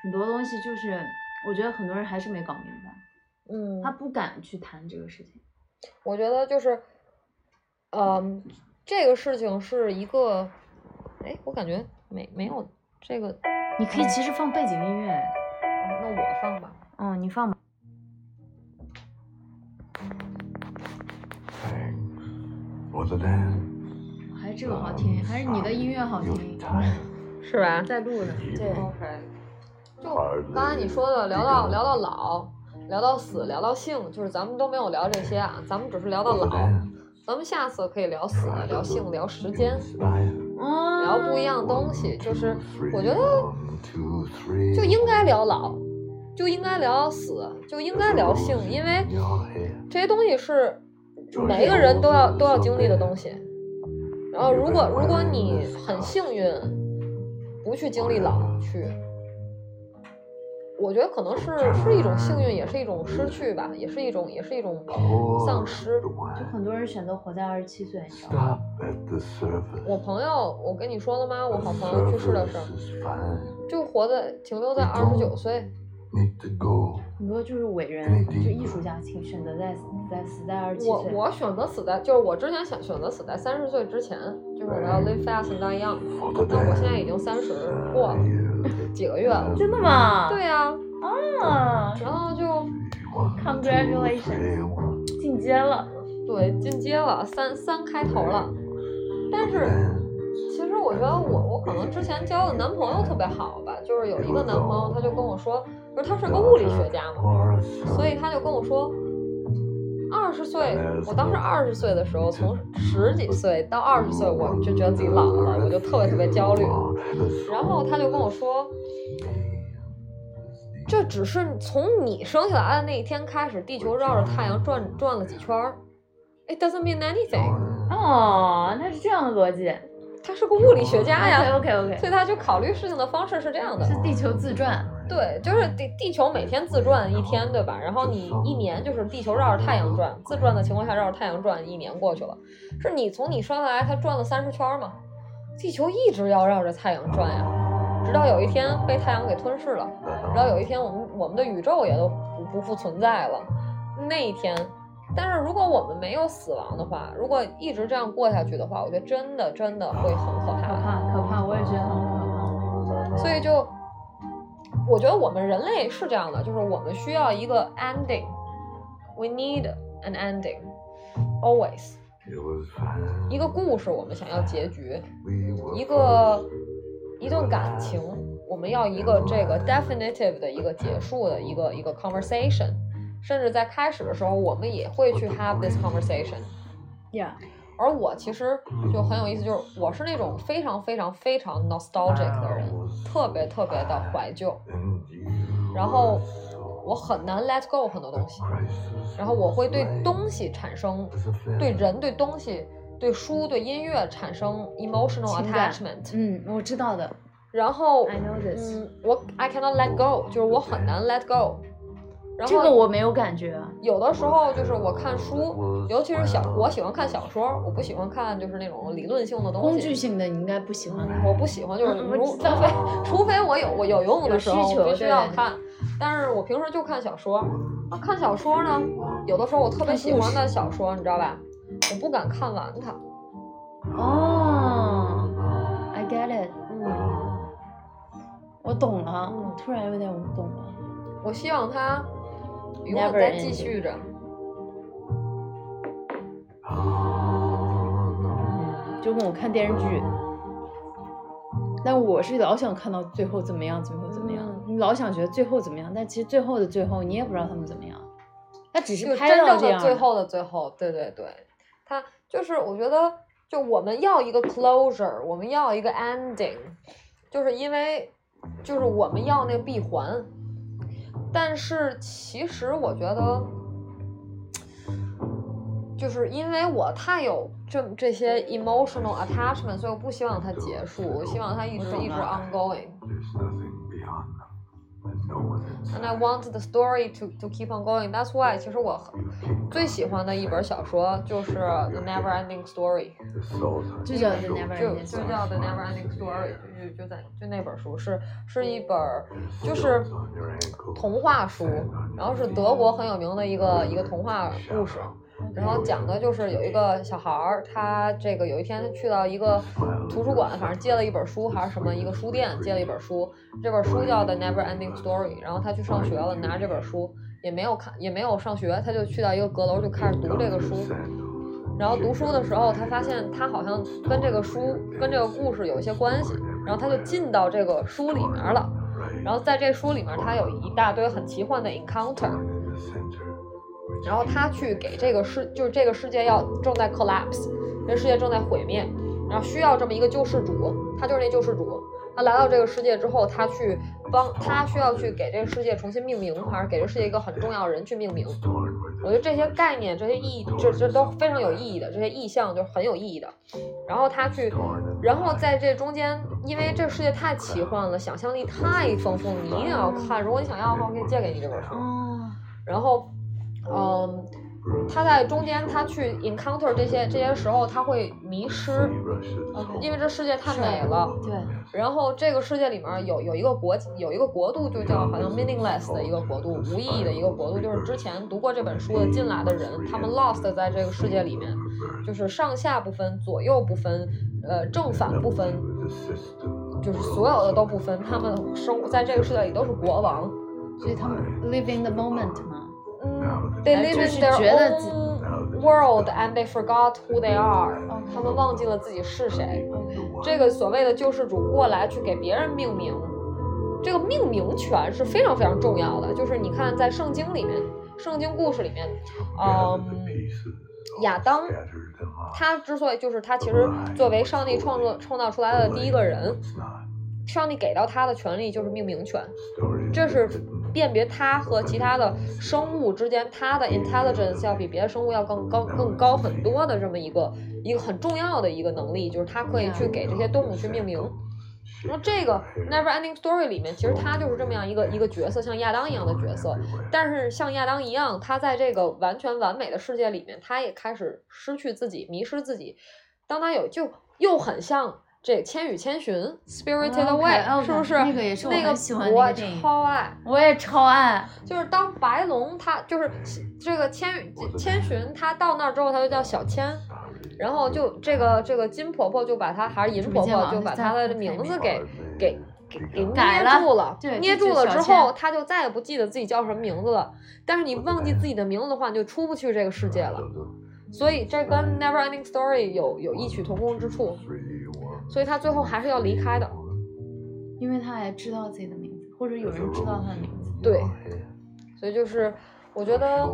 很多东西，就是我觉得很多人还是没搞明白，嗯，他不敢去谈这个事情。我觉得就是，嗯，这个事情是一个，哎，我感觉没没有这个，你可以其实放背景音乐，哦那我放吧。嗯，你放吧。Thanks for the dance. 还是这个好听，还是你的音乐好听。是吧？在录呢，对，OK，就刚才你说的，聊到聊到老，聊到死，聊到性，就是咱们都没有聊这些啊，咱们只是聊到老。咱们下次可以聊死、聊性、聊时间.聊不一样东西。就是我觉得就应该聊老，就应该聊死，就应该聊性，因为这些东西是每一个人都要都要经历的东西。然后，如果如果你很幸运，不去经历老去，我觉得可能是是一种幸运，也是一种失去吧，也是一种也是一种丧失。就很多人选择活在二十七岁，你知道吗. 我朋友，我跟你说了吗？我好朋友去世的事儿.就活在停留在二十九岁。很多就是伟人，就艺术家，请选择在在死在二十七岁。我我选择死在，就是我之前想选择死在三十岁之前，就是我要 live fast and die young。但我现在已经三十过了.几个月了。真的吗？对呀、啊然后就 Congratulations. 进阶了。对进阶了，三三开头了。但是其实我觉得我我可能之前交的男朋友特别好吧，就是有一个男朋友他就跟我说，不是他是个物理学家嘛，所以他就跟我说，二十岁，我当时二十岁的时候，从十几岁到二十岁，我就觉得自己老了，我就特别特别焦虑。然后他就跟我说，这只是从你生下来的那一天开始，地球绕着太阳转转了几圈儿。It doesn't mean anything。哦，那是这样的逻辑。他是个物理学家呀，OK OK 所以他就考虑事情的方式是这样的。是地球自转。对，就是地地球每天自转一天，对吧？然后你一年就是地球绕着太阳转，自转的情况下绕着太阳转，一年过去了。是你从你生下来，它转了三十圈儿嘛？地球一直要绕着太阳转呀，直到有一天被太阳给吞噬了，直到有一天我们我们的宇宙也都不不复存在了，那一天。但是如果我们没有死亡的话，如果一直这样过下去的话，我觉得真的真的会很可怕可怕。怕可怕，我也觉得很可怕。所以就我觉得我们人类是这样的，就是我们需要一个 ending。We need an ending, always。It was fine. 一个故事，我们想要结局；一个一段感情，我们要一个这个 definitive 的一个结束的一个一个 conversation。甚至在开始的时候，我们也会去 have this conversation。Yeah，而我其实就很有意思就是我是那种非常非常非常 nostalgic 的人特别特别的怀旧。然后我很难 let go 很多东西然后我会对东西产生对人对东西对书对音乐产生 emotional attachment 嗯我知道的。然后嗯我 i cannot let go 就是我很难 let go 然这个我没有感觉。有的时候就是我看书，尤其是小，我喜欢看小说，我不喜欢看就是那种理论性的东西。工具性的你应该不喜欢看。我不喜欢，就是除非除非我有我有用的时候有需求必须要看，但是我平时就看小说。啊看小说呢，有的时候我特别喜欢的小说，你知道吧？我不敢看完它。哦，I get it，嗯，我懂了，嗯我突然有点懂了。我希望它永远 Never 在 ending 继续着。Oh, 就跟我看电视剧，但我是老想看到最后怎么样，最后怎么样，嗯。你老想觉得最后怎么样，但其实最后的最后你也不知道他们怎么样，他只是拍到这样的最后的最后，对对对，他就是我觉得，就我们要一个 closure，我们要一个 ending，就是因为就是我们要那个闭环，但是其实我觉得，就是因为我太有这这些 emotional attachment，所以我不希望它结束，我希望它一直一直我懂了 ongoing。And I want the story to to keep on going. That's why，其实我很最喜欢的一本小说就是《The Never Ending Story》就叫 The. Never 就 Ending 就 Story 叫《The Never Ending Story》，就就在就那本书是是一本就是童话书然后是德国很有名的一个一个童话故事。然后讲的就是有一个小孩儿，他这个有一天他去到一个图书馆，反正借了一本书还是什么一个书店借了一本书，这本书叫《The Never Ending Story》，然后他去上学了，拿这本书也没有看也没有上学，他就去到一个阁楼就开始读这个书，然后读书的时候他发现他好像跟这个书跟这个故事有一些关系，然后他就进到这个书里面了，然后在这书里面他有一大堆很奇幻的 encounter。然后他去给这个世，就是这个世界要正在 collapse，这世界正在毁灭，然后需要这么一个救世主，他就是那救世主。他来到这个世界之后，他去帮，他需要去给这个世界重新命名，还是给这个世界一个很重要的人去命名。我觉得这些概念、这些意义，这这都非常有意义的，这些意象就很有意义的。然后他去，然后在这中间，因为这世界太奇幻了，想象力太丰富了，你一定要看。如果你想要的话，我可以借给你这本书。哦，然后，嗯，他在中间他去 encounter 这些这些时候，他会迷失，因为这世界太美了。对，然后这个世界里面有有一个国有一个国度，就叫好像 meaningless 的一个国度，无意义的一个国度，就是之前读过这本书的进来的人，他们 lost 在这个世界里面，就是上下不分，左右不分，呃，正反不分，就是所有的都不分，他们生在这个世界里都是国王。所以他们 live in the moment 嘛。嗯，they 哎 live in their own world and they forgot who they are，OK 他们忘记了自己是谁。这个所谓的救世主过来去给别人命名，这个命名权是非常非常重要的。就是你看，在圣经里面，圣经故事里面，嗯，亚当他之所以就是他其实作为上帝创作创造出来的第一个人，上帝给到他的权利就是命名权，这是辨别它和其他的生物之间，它的 intelligence 要比别的生物要更高更高很多的这么一个一个很重要的一个能力，就是它可以去给这些动物去命名。然后这个 Never Ending Story 里面，其实他就是这么样一个一个角色，像亚当一样的角色。但是像亚当一样，他在这个完全完美的世界里面，他也开始失去自己，迷失自己。当他有就又很像这《千与千寻》Spirited OK，Away，、OK，是不是？那个也是我超爱。我也超爱。就是当白龙他就是这个千与千寻，他到那儿之后，他就叫小千，然后就这个这个金婆婆就把他还是银婆婆就把他的名字给给给给捏住了，捏住了之后，他就再也不记得自己叫什么名字了。但是你忘记自己的名字的话，你就出不去这个世界了。所以这跟 Never Ending Story 有有异曲同工之处，所以他最后还是要离开的。因为他还知道自己的名字，或者有人知道他的名字。对，所以就是我觉得，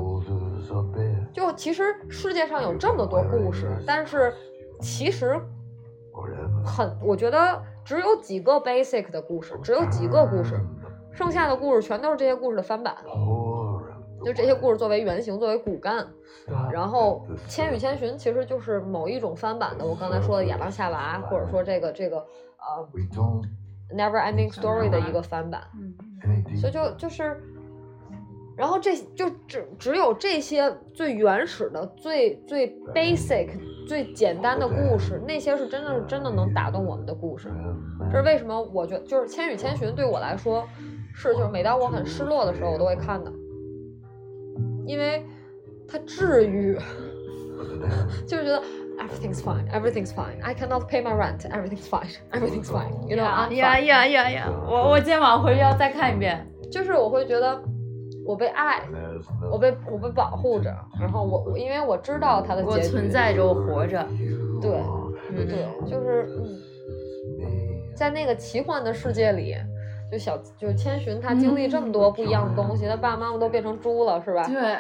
就其实世界上有这么多故事，但是其实很，我觉得只有几个 basic 的故事，只有几个故事，剩下的故事全都是这些故事的翻版。就这些故事作为原型，作为骨干，然后《千与千寻》其实就是某一种翻版的。我刚才说的《亚当夏娃》，或者说这个这个呃《Never Ending Story》的一个翻版。嗯，所以就就是，然后这就只只有这些最原始的、最最 basic、最简单的故事，那些是真的是真的能打动我们的故事。这是为什么？我觉得就是《千与千寻》对我来说是就是每当我很失落的时候，我都会看的，因为它治愈，就是觉得。Everything's fine. Everything's fine. I cannot pay my rent. Everything's fine. Everything's fine. You know, I'm 呀.呀呀呀！我我今天晚上回去要再看一遍。就是我会觉得我被爱，我被我被保护着，然后我我因为我知道它的结局，存在着，我活着。对嗯对，就是嗯，在那个奇幻的世界里，就小就千寻他经历这么多不一样的东西，他爸爸妈妈都变成猪了，是吧？对，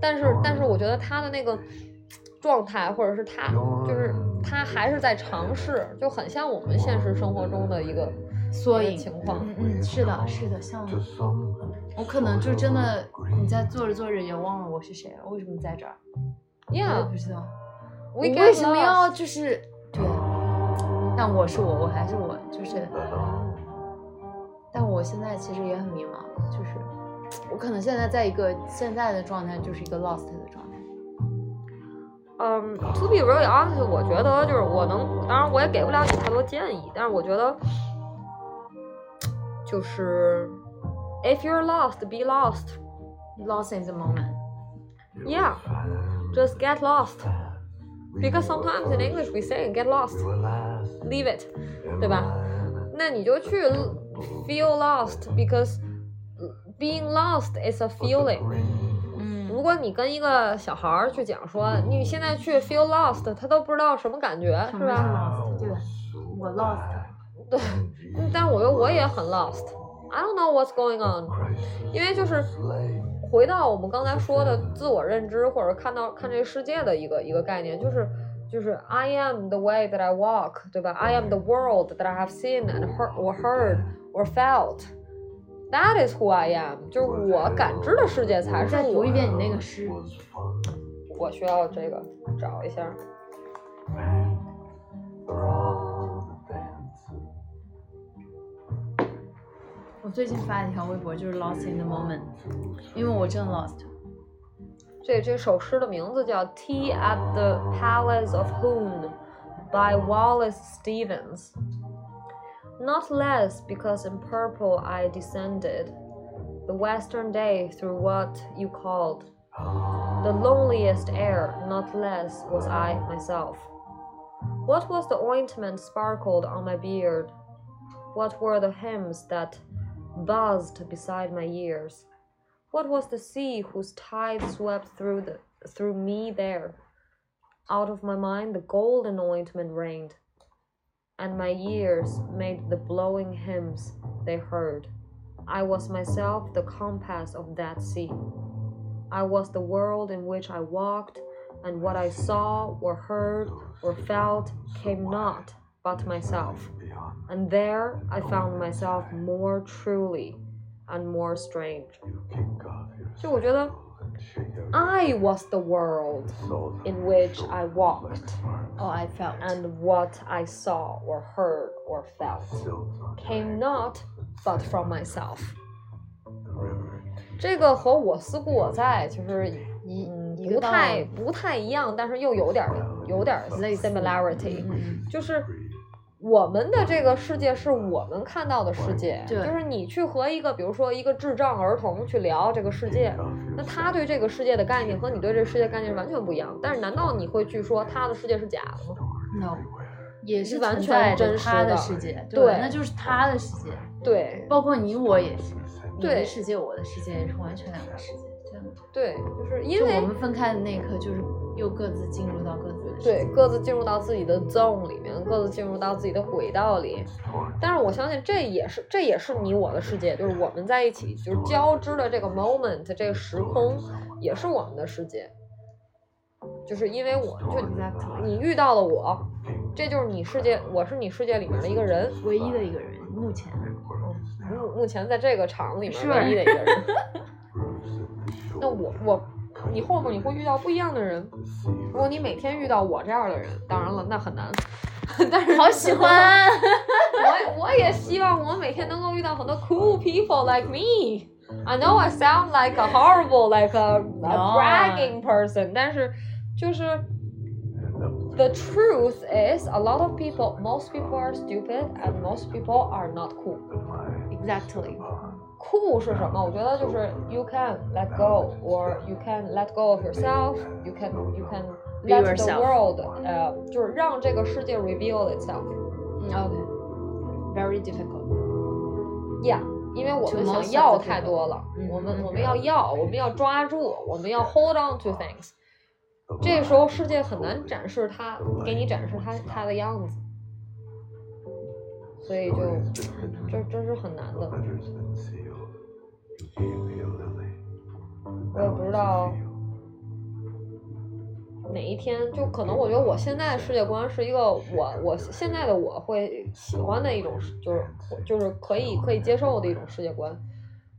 但是但是我觉得他的那个状态，或者是他就是他还是在尝试，就很像我们现实生活中的一个缩影情况。嗯嗯，是的，是的，像我可能就真的你在做着做着也忘了我是谁了，为什么在这儿？Yeah，不知道，我为什么要就是对？但我是我，我还是我，就是。但我现在其实也很迷茫，就是我可能现在在一个现在的状态，就是一个 lost 的状态。嗯、t o be really honest，我觉得就是我能，当然我也给不了你太多建议，但是我觉得就是，if you're lost, be lost. Lost in the moment。Yeah, just get lost. Because sometimes in English we say get lost, leave it，对吧？那你就去 feel lost because being lost is a feeling。嗯如果你跟一个小孩儿去讲说你现在去 feel lost，他都不知道什么感觉，是什么是吧？ lost？对吧？我 lost。对，嗯但是我觉得我也很 lost。I don't know what's going on，因为就是回到我们刚才说的自我认知，或者看到看这个世界的一个一个概念，就是就是 I am the way that I walk，对吧？I am the world that I have seen and heard or heard or felt。That is who I am，就是我感知的世界才是我再读一。遍你那个诗。我需要这个找一下。我最近发了一条微博，就是 lost in the moment，因为我真的 lost。这这首诗的名字叫《Tea at the Palace of Hoon》by Wallace Stevens. Not less because in purple I descended the western day through what you called the loneliest air, not less was I myself. What was the ointment sparkled on my beard? What were the hymns that buzzed beside my ears? What was the sea whose tide swept through the through me there? Out of my mind the golden ointment rained, and my ears made the blowing hymns they heard. I was myself the compass of that sea. I was the world in which I walked, and what I saw or heard or felt came not but myself. And there I found myself more truly and more strange. 就我觉得 I was the world in which I walked, Oh, I felt. and what I saw or heard or felt came not but from myself. 这个和我思故我在其实一嗯一个道不太理不太一样，但是又有点儿有点儿类似 similarity，嗯嗯就是 我们的这个世界是我们看到的世界，对就是你去和一个比如说一个智障儿童去聊这个世界，那他对这个世界的概念和你对这个世界概念是完全不一样。但是难道你会去说他的世界是假的吗？No. 也是完存在全真实的着他的世界，对吧那就是他的世界，对包括你我也是，你对的世界我的世界也是完全两个世界，真的。对，就是因为就我们分开的那一刻，就是又各自进入到各自的世界。对各自进入到自己的 zone 里面，各自进入到自己的轨道里。但是我相信这也是这也是你我的世界，就是我们在一起就是交织的这个 moment 这个时空也是我们的世界。就是因为我就 Exactly 你遇到了我，这就是你世界，我是你世界里面的一个人，唯一的一个人，目前。目目前在这个场里面唯一的一个人。那我我你后面你会遇到不一样的人，如果你每天遇到我这样的人，当然了，那很难。但是好喜欢，我我也希望我每天能够遇到很多 cool people like me. I know I sound like a horrible, like a, a No. bragging person，但是就是 the truth is a lot of people, most people are stupid and most people are not cool. exactly。 酷是什么？我觉得就是 you can let go or you can let go of yourself. You can you can let the world 呃，就是让这个世界 reveal itself. 嗯，OK，very difficult。Yeah，因为我们想要太多了，嗯我们我们要要，我们要抓住，我们要 hold on to things。这个时候世界很难展示它，给你展示它它的样子，所以就这这是很难的。我也不知道哪一天，就可能我觉得我现在的世界观是一个我我现在的我会喜欢的一种，就是就是可以可以接受的一种世界观，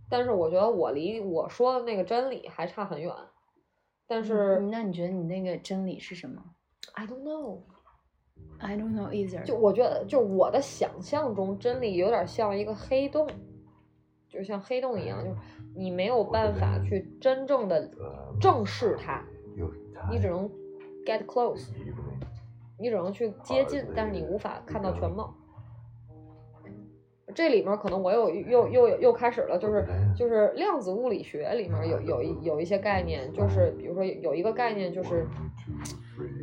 但是我觉得我离我说的那个真理还差很远。但是、嗯那你觉得你那个真理是什么 I don't know，？I don't know either。就我觉得就我的想象中真理有点像一个黑洞，就像黑洞一样，就是你没有办法去真正的正视它，你只能 get close，你只能去接近，但是你无法看到全貌。这里面可能我又又又又开始了，就是就是量子物理学里面有有一有一些概念，就是比如说有有一个概念就是，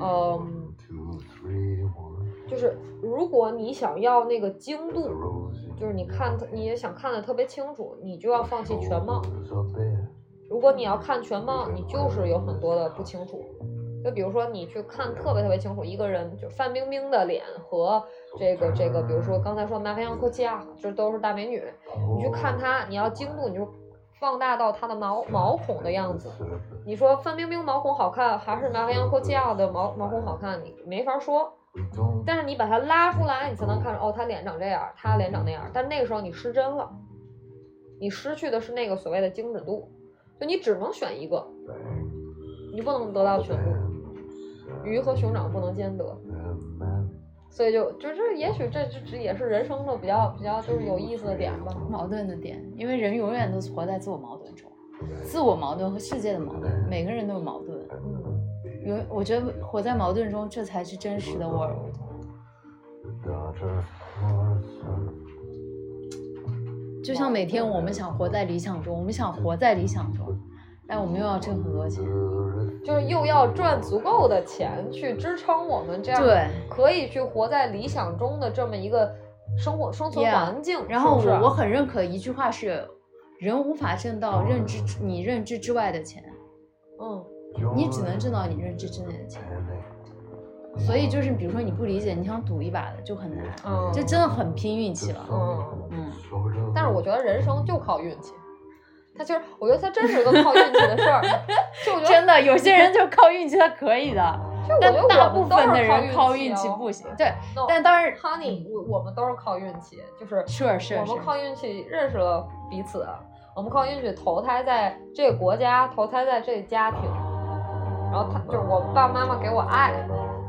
嗯，就是如果你想要那个精度，就是你看你也想看的特别清楚，你就要放弃全貌。如果你要看全貌，你就是有很多的不清楚。就比如说你去看特别特别清楚一个人，就范冰冰的脸和这个这个，比如说刚才说马菲扬科奇亚，这都是大美女。你去看她，你要精度，你就放大到她的毛毛孔的样子。你说范冰冰毛孔好看，还是马菲扬科奇亚的毛毛孔好看？你没法说。但是你把它拉出来，你才能看出哦，他脸长这样，他脸长那样。但那个时候你失真了，你失去的是那个所谓的精准度，就你只能选一个，你不能得到全部。鱼和熊掌不能兼得，所以就就这，也许这这这也是人生的比较比较就是有意思的点吧。矛盾的点，因为人永远都活在自我矛盾中，自我矛盾和世界的矛盾，每个人都有矛盾。我觉得活在矛盾中，这才是真实的 world。就像每天我们想活在理想中，我们想活在理想中，但我们又要挣很多钱。就是又要赚足够的钱去支撑我们这样对可以去活在理想中的这么一个生活生存环境。然后我我很认可一句话是，人无法挣到认知你认知之外的钱，嗯你只能挣到你认知之内的钱。所以就是比如说你不理解，你想赌一把的就很难，嗯，这真的很拼运气了。嗯。嗯，但是我觉得人生就靠运气，他就是我觉得他真是个靠运气的事儿。真的有些人就靠运气，他可以的，就我但大部分的人靠靠运气哦不行。对，但当然 Honey，我我们都是靠运气，就是是是是我们靠运气认识了彼此，我们靠运气投胎在这个国家，投胎在这个家庭，然后他就是我爸爸妈妈给我爱，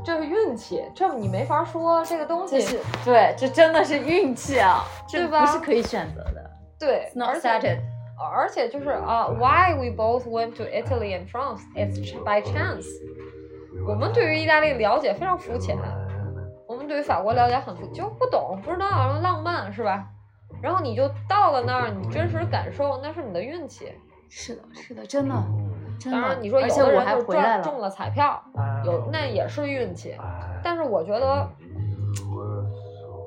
这是运气，这你没法说这个东西是对，这真的是运气啊，这对吧不是可以选择的。对而且。而且就是啊、w h y we both went to Italy and France? It's by chance。我们对于意大利了解非常肤浅，我们对于法国了解很肤，就不懂，不知道浪漫是吧？然后你就到了那儿，你真实感受那是你的运气。是的，是的，真的，当然，你说有的人就。赚中了彩票，有那也是运气。但是我觉得，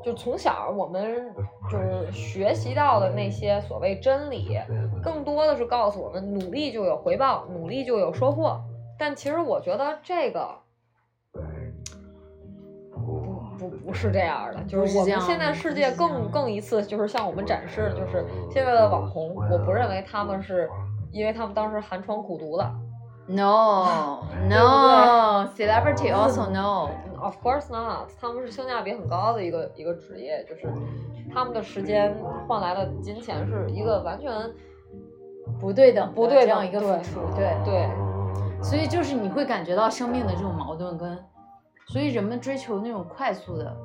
就从小我们就是学习到的那些所谓真理，更多的是告诉我们努力就有回报，努力就有收获。但其实我觉得这个不不是这样的，就是我们现在世界更更一次就是向我们展示，就是现在的网红，我不认为他们是因为他们当时寒窗苦读了。No no celebrity also no。Of course not，他们是性价比很高的一个一个职业，就是他们的时间换来的金钱是一个完全不对等不对这样一个付出，对对所以就是你会感觉到生命的这种矛盾跟，所以人们追求那种快速的，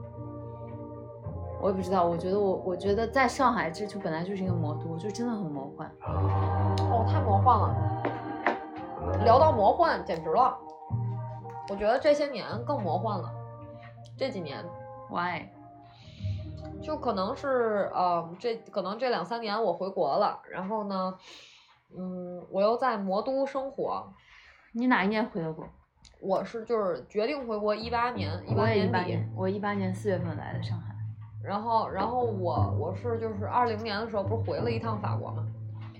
我也不知道，我觉得我我觉得在上海这就本来就是一个魔都，就真的很魔幻。哦，太魔幻了。聊到魔幻，简直了！我觉得这些年更魔幻了，这几年 Why？就可能是呃，这可能这两三年我回国了，然后呢，嗯，我又在魔都生活。你哪一年回的国？我是就是决定回国一八年，一八年底，我一八年四月份来的上海。然后然后我我是就是二零年的时候不是回了一趟法国吗？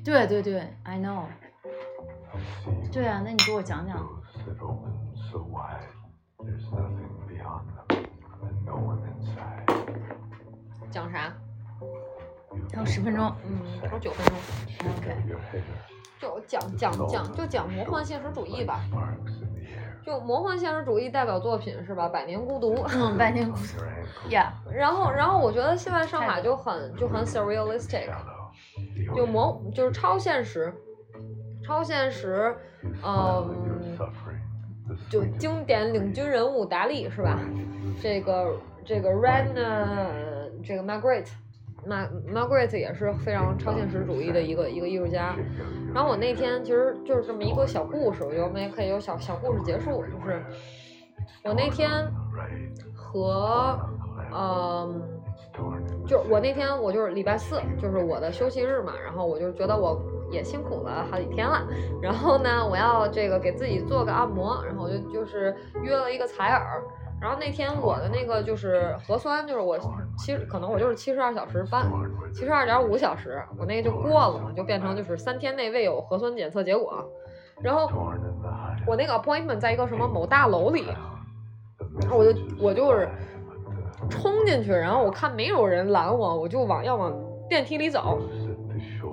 对对对，I know。对啊，那你给我讲讲。讲啥？还有十分钟，嗯，还有九分钟。OK，就讲讲讲，就讲魔幻现实主义吧。就魔幻现实主义代表作品是吧，《百年孤独》。嗯，百年孤独。Yeah，然后，然后我觉得《现在上海》就很就很 surrealistic，就魔就是超现实，超现实，嗯，就经典领军人物达利是吧？这个这个 Ren，这个 Margaret。马 Margaret 也是非常超现实主义的一个一个艺术家。然后我那天其实就是这么一个小故事，我觉得我们也可以有小小故事结束。就是我那天和嗯，就我那天我就是礼拜四，就是我的休息日嘛，然后我就觉得我也辛苦了好几天了，然后呢，我要这个给自己做个按摩，然后我就就是约了一个采耳。然后那天我的那个就是核酸，就是我七可能我就是七十二小时半，七十二点五小时，我那个就过了嘛，就变成就是三天内未有核酸检测结果。然后我那个 appointment 在一个什么某大楼里，然后我就我就是冲进去，然后我看没有人拦我，我就往要往电梯里走，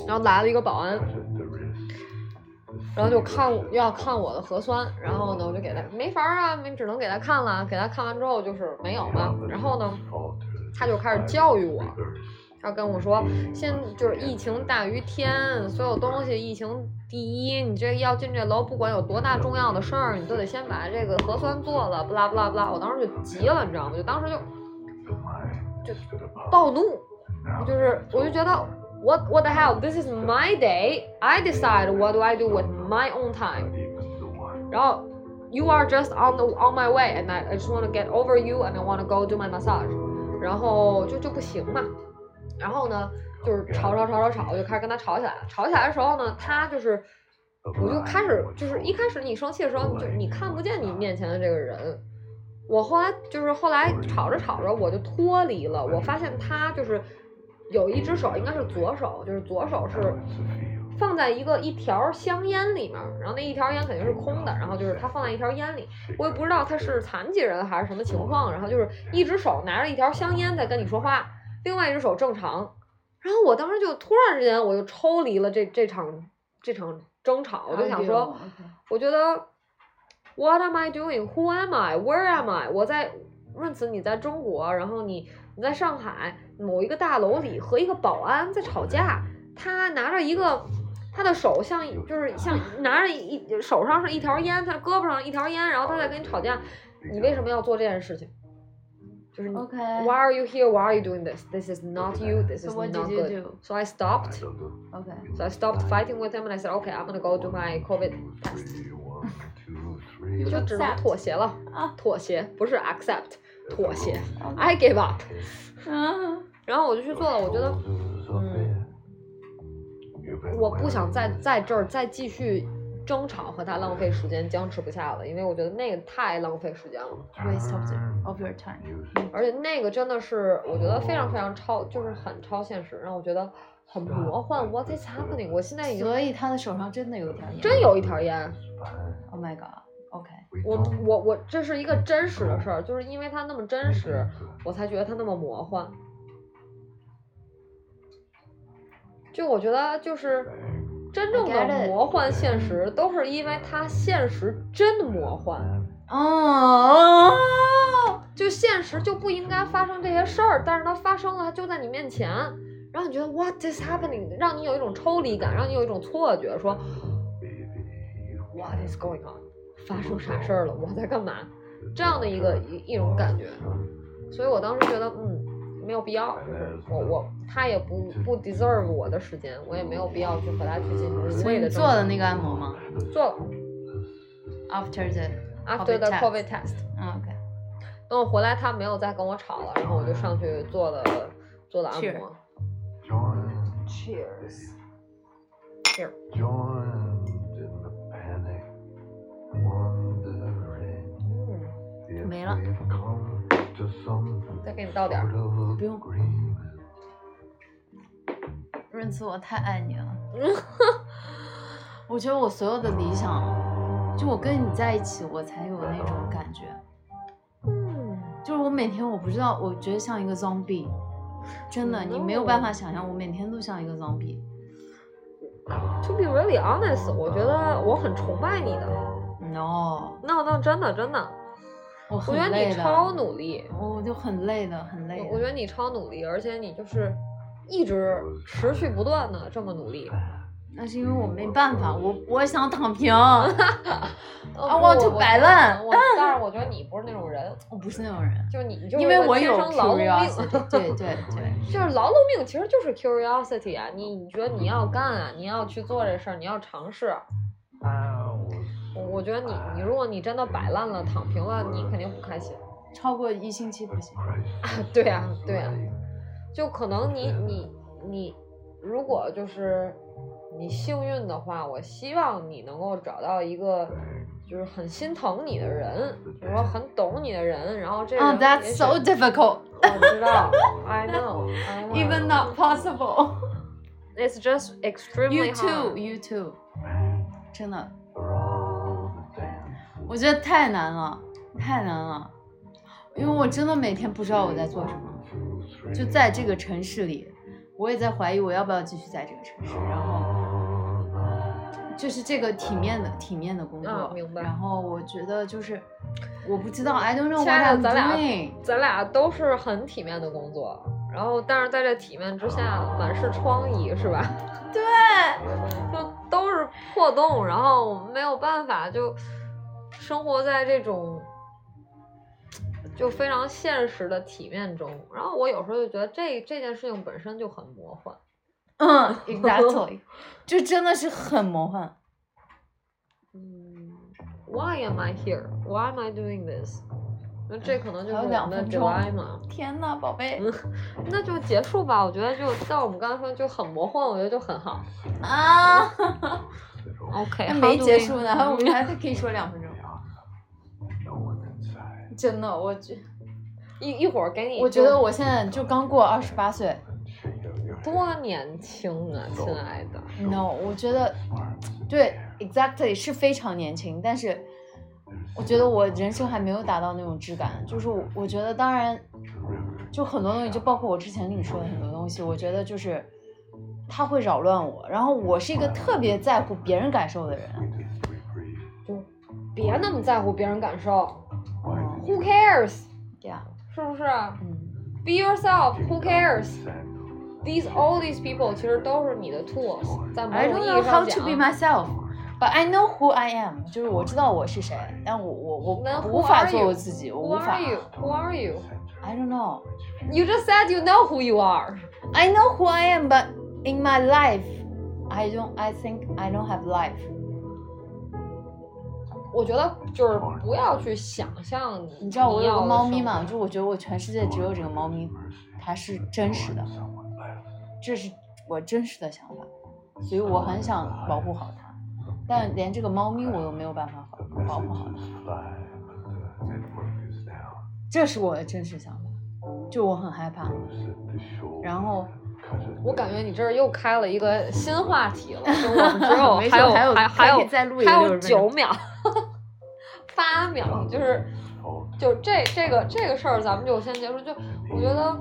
然后来了一个保安，然后就看要看我的核酸，然后呢我就给他没法啊，你只能给他看了，给他看完之后就是没有嘛，然后呢他就开始教育我，他跟我说，先就是疫情大于天，所有东西疫情第一，你这要进这楼，不管有多大重要的事儿，你都得先把这个核酸做了，不啦不啦不啦，我当时就急了，你知道吗？就当时就就暴怒，就是我就觉得 what what the hell this is my day I decide what do I do with my own time，然后 you are just on the on my way and I I just want to get over you and I want to go do my massage，然后就就不行嘛，然后呢就是吵吵吵吵吵，就开始跟他吵起来了。吵起来的时候呢，他就是我就开始就是一开始你生气的时候，就你看不见你面前的这个人。我后来就是后来吵着吵着，我就脱离了。我发现他就是有一只手应该是左手，就是左手是放在一个一条香烟里面，然后那一条烟肯定是空的，然后就是他放在一条烟里，我也不知道他是残疾人还是什么情况，然后就是一只手拿着一条香烟在跟你说话，另外一只手正常，然后我当时就突然之间我就抽离了这这场这场争吵，我就想说，我觉得 What am I doing? Who am I? Where am I? 我在润慈，你在中国，然后你你在上海某一个大楼里和一个保安在吵架，他拿着一个他的手像就是像拿着一手上是一条烟，他胳膊上一条烟，然后他在跟你吵架，你为什么要做这件事情？就是你 OK Why are you here? Why are you doing this? This is not you. This So is what not did you good. do? So I stopped. Okay. So I stopped fighting with him and I said, okay, I'm gonna go do my COVID test. 就只能妥协了啊妥协不是 accept，妥协，I give up。嗯，然后我就去做了，我觉得嗯我不想再在这儿再继续争吵和他浪费时间僵持不下了，因为我觉得那个太浪费时间了，waste of the of your time。而且那个真的是我觉得非常非常超，就是很超现实，让我觉得很魔幻。What is happening？我现在已经所以他的手上真的有一条烟。真有一条烟。Oh my god。OK。我我我，这是一个真实的事儿，就是因为它那么真实，我才觉得它那么魔幻。就我觉得，就是真正的魔幻现实，都是因为它现实真魔幻。哦。就现实就不应该发生这些事儿，但是它发生了，它就在你面前，然后你觉得 What is happening？让你有一种抽离感，让你有一种错觉，说 What is going on？发生啥事儿了？我在干嘛？这样的一个一一种感觉，所以我当时觉得，嗯，没有必要，就是我我他也不不 deserve 我的时间，我也没有必要去和他去进行无所谓的做了那个按摩吗做了？After the after the COVID test。嗯 OK。等我回来，他没有再跟我吵了，然后我就上去做了做了按 Cheers 摩。Joined, Cheers。joined 没了再给你倒点儿 sort。of 不用润慈，我太爱你了。我觉得我所有的理想，就我跟你在一起，我才有那种感觉。嗯，就是我每天，我不知道，我觉得像一个 zombie，真的，你没有办法想象，我每天都像一个 zombie。To be really honest，我觉得我很崇拜你的。No，no，no，真的真的，我我觉得你超努力，我就很累的，很累的。我觉得你超努力，而且你就是一直持续不断的这么努力。那是因为我没办法，我我想躺平，啊 I want to 摆烂我 但是我觉得你不是那种人，我不是那种人，就是你就是因为我有天生劳碌命。对对对，就是劳碌命，其实就是 curiosity 啊！你你觉得你要干啊，你要去做这事儿，你要尝试。我我觉得你你如果你真的摆烂了、躺平了，你肯定不开心。超过一星期不行。Christ 对呀、对呀、就可能你你你，如果就是你幸运的话，我希望你能够找到一个就是很心疼你的人，比如说很懂你的人，然后这个，That's so difficult. 我知道，I know, I know. Even not possible. It's just extremely You too, hard. you too. 真的，我觉得太难了，太难了，因为我真的每天不知道我在做什么。就在这个城市里，我也在怀疑我要不要继续在这个城市。然后就是这个体面的体面的工作，啊明白然后我觉得就是我不知道，I don't know 亲爱的咱俩。咱俩都是很体面的工作，然后但是在这体面之下满是疮痍，是吧？对，就都是破洞，然后我们没有办法，就生活在这种就非常现实的体面中。然后我有时候就觉得这这件事情本身就很魔幻。嗯，exactly，就真的是很魔幻。嗯，Why am I here? Why am I doing this? 那这可能就是我们的两分钟 dilemma。天呐，宝贝 那就结束吧，我觉得就像我们刚才说就很魔幻，我觉得就很好。啊，OK，还没结束呢，我们还可以说两分钟。真的，我觉一一会儿给你，我觉得我现在就刚过二十八岁多年轻啊，亲爱的。，no，我觉得对，exactly 是非常年轻，但是我觉得我人生还没有达到那种质感，就是我我觉得当然就很多东西，就包括我之前跟你说的很多东西，我觉得就是它会扰乱我，然后我是一个特别在乎别人感受的人，就别那么在乎别人感受 ，Who cares？这样，是不是嗯， ？Be yourself. Who cares? These all these people 其实都是你的 tools，在某 I 种 don't 意 know 义 how 上 to be 讲。 myself, but I know who I am，就是我知道我是谁，但我我我那 who 无法 are 做 you？我自己，我 Who 无法 are you? Who are you? I don't know. You just said you know who you are. I know who I am, but in my life, I don't. I think I don't have life. 我觉得就是不要去想象你。你知道我有个猫咪嘛？就我觉得我全世界只有这个猫咪，它是真实的，这是我真实的想法，所以我很想保护好它。但连这个猫咪我都没有办法好保护好它。这是我的真实想法，就我很害怕。然后我感觉你这儿又开了一个新话题了，就我们只 有还有还有还还有还有60分钟九秒，八秒，就是就这这个这个事儿，咱们就先结束。就我觉得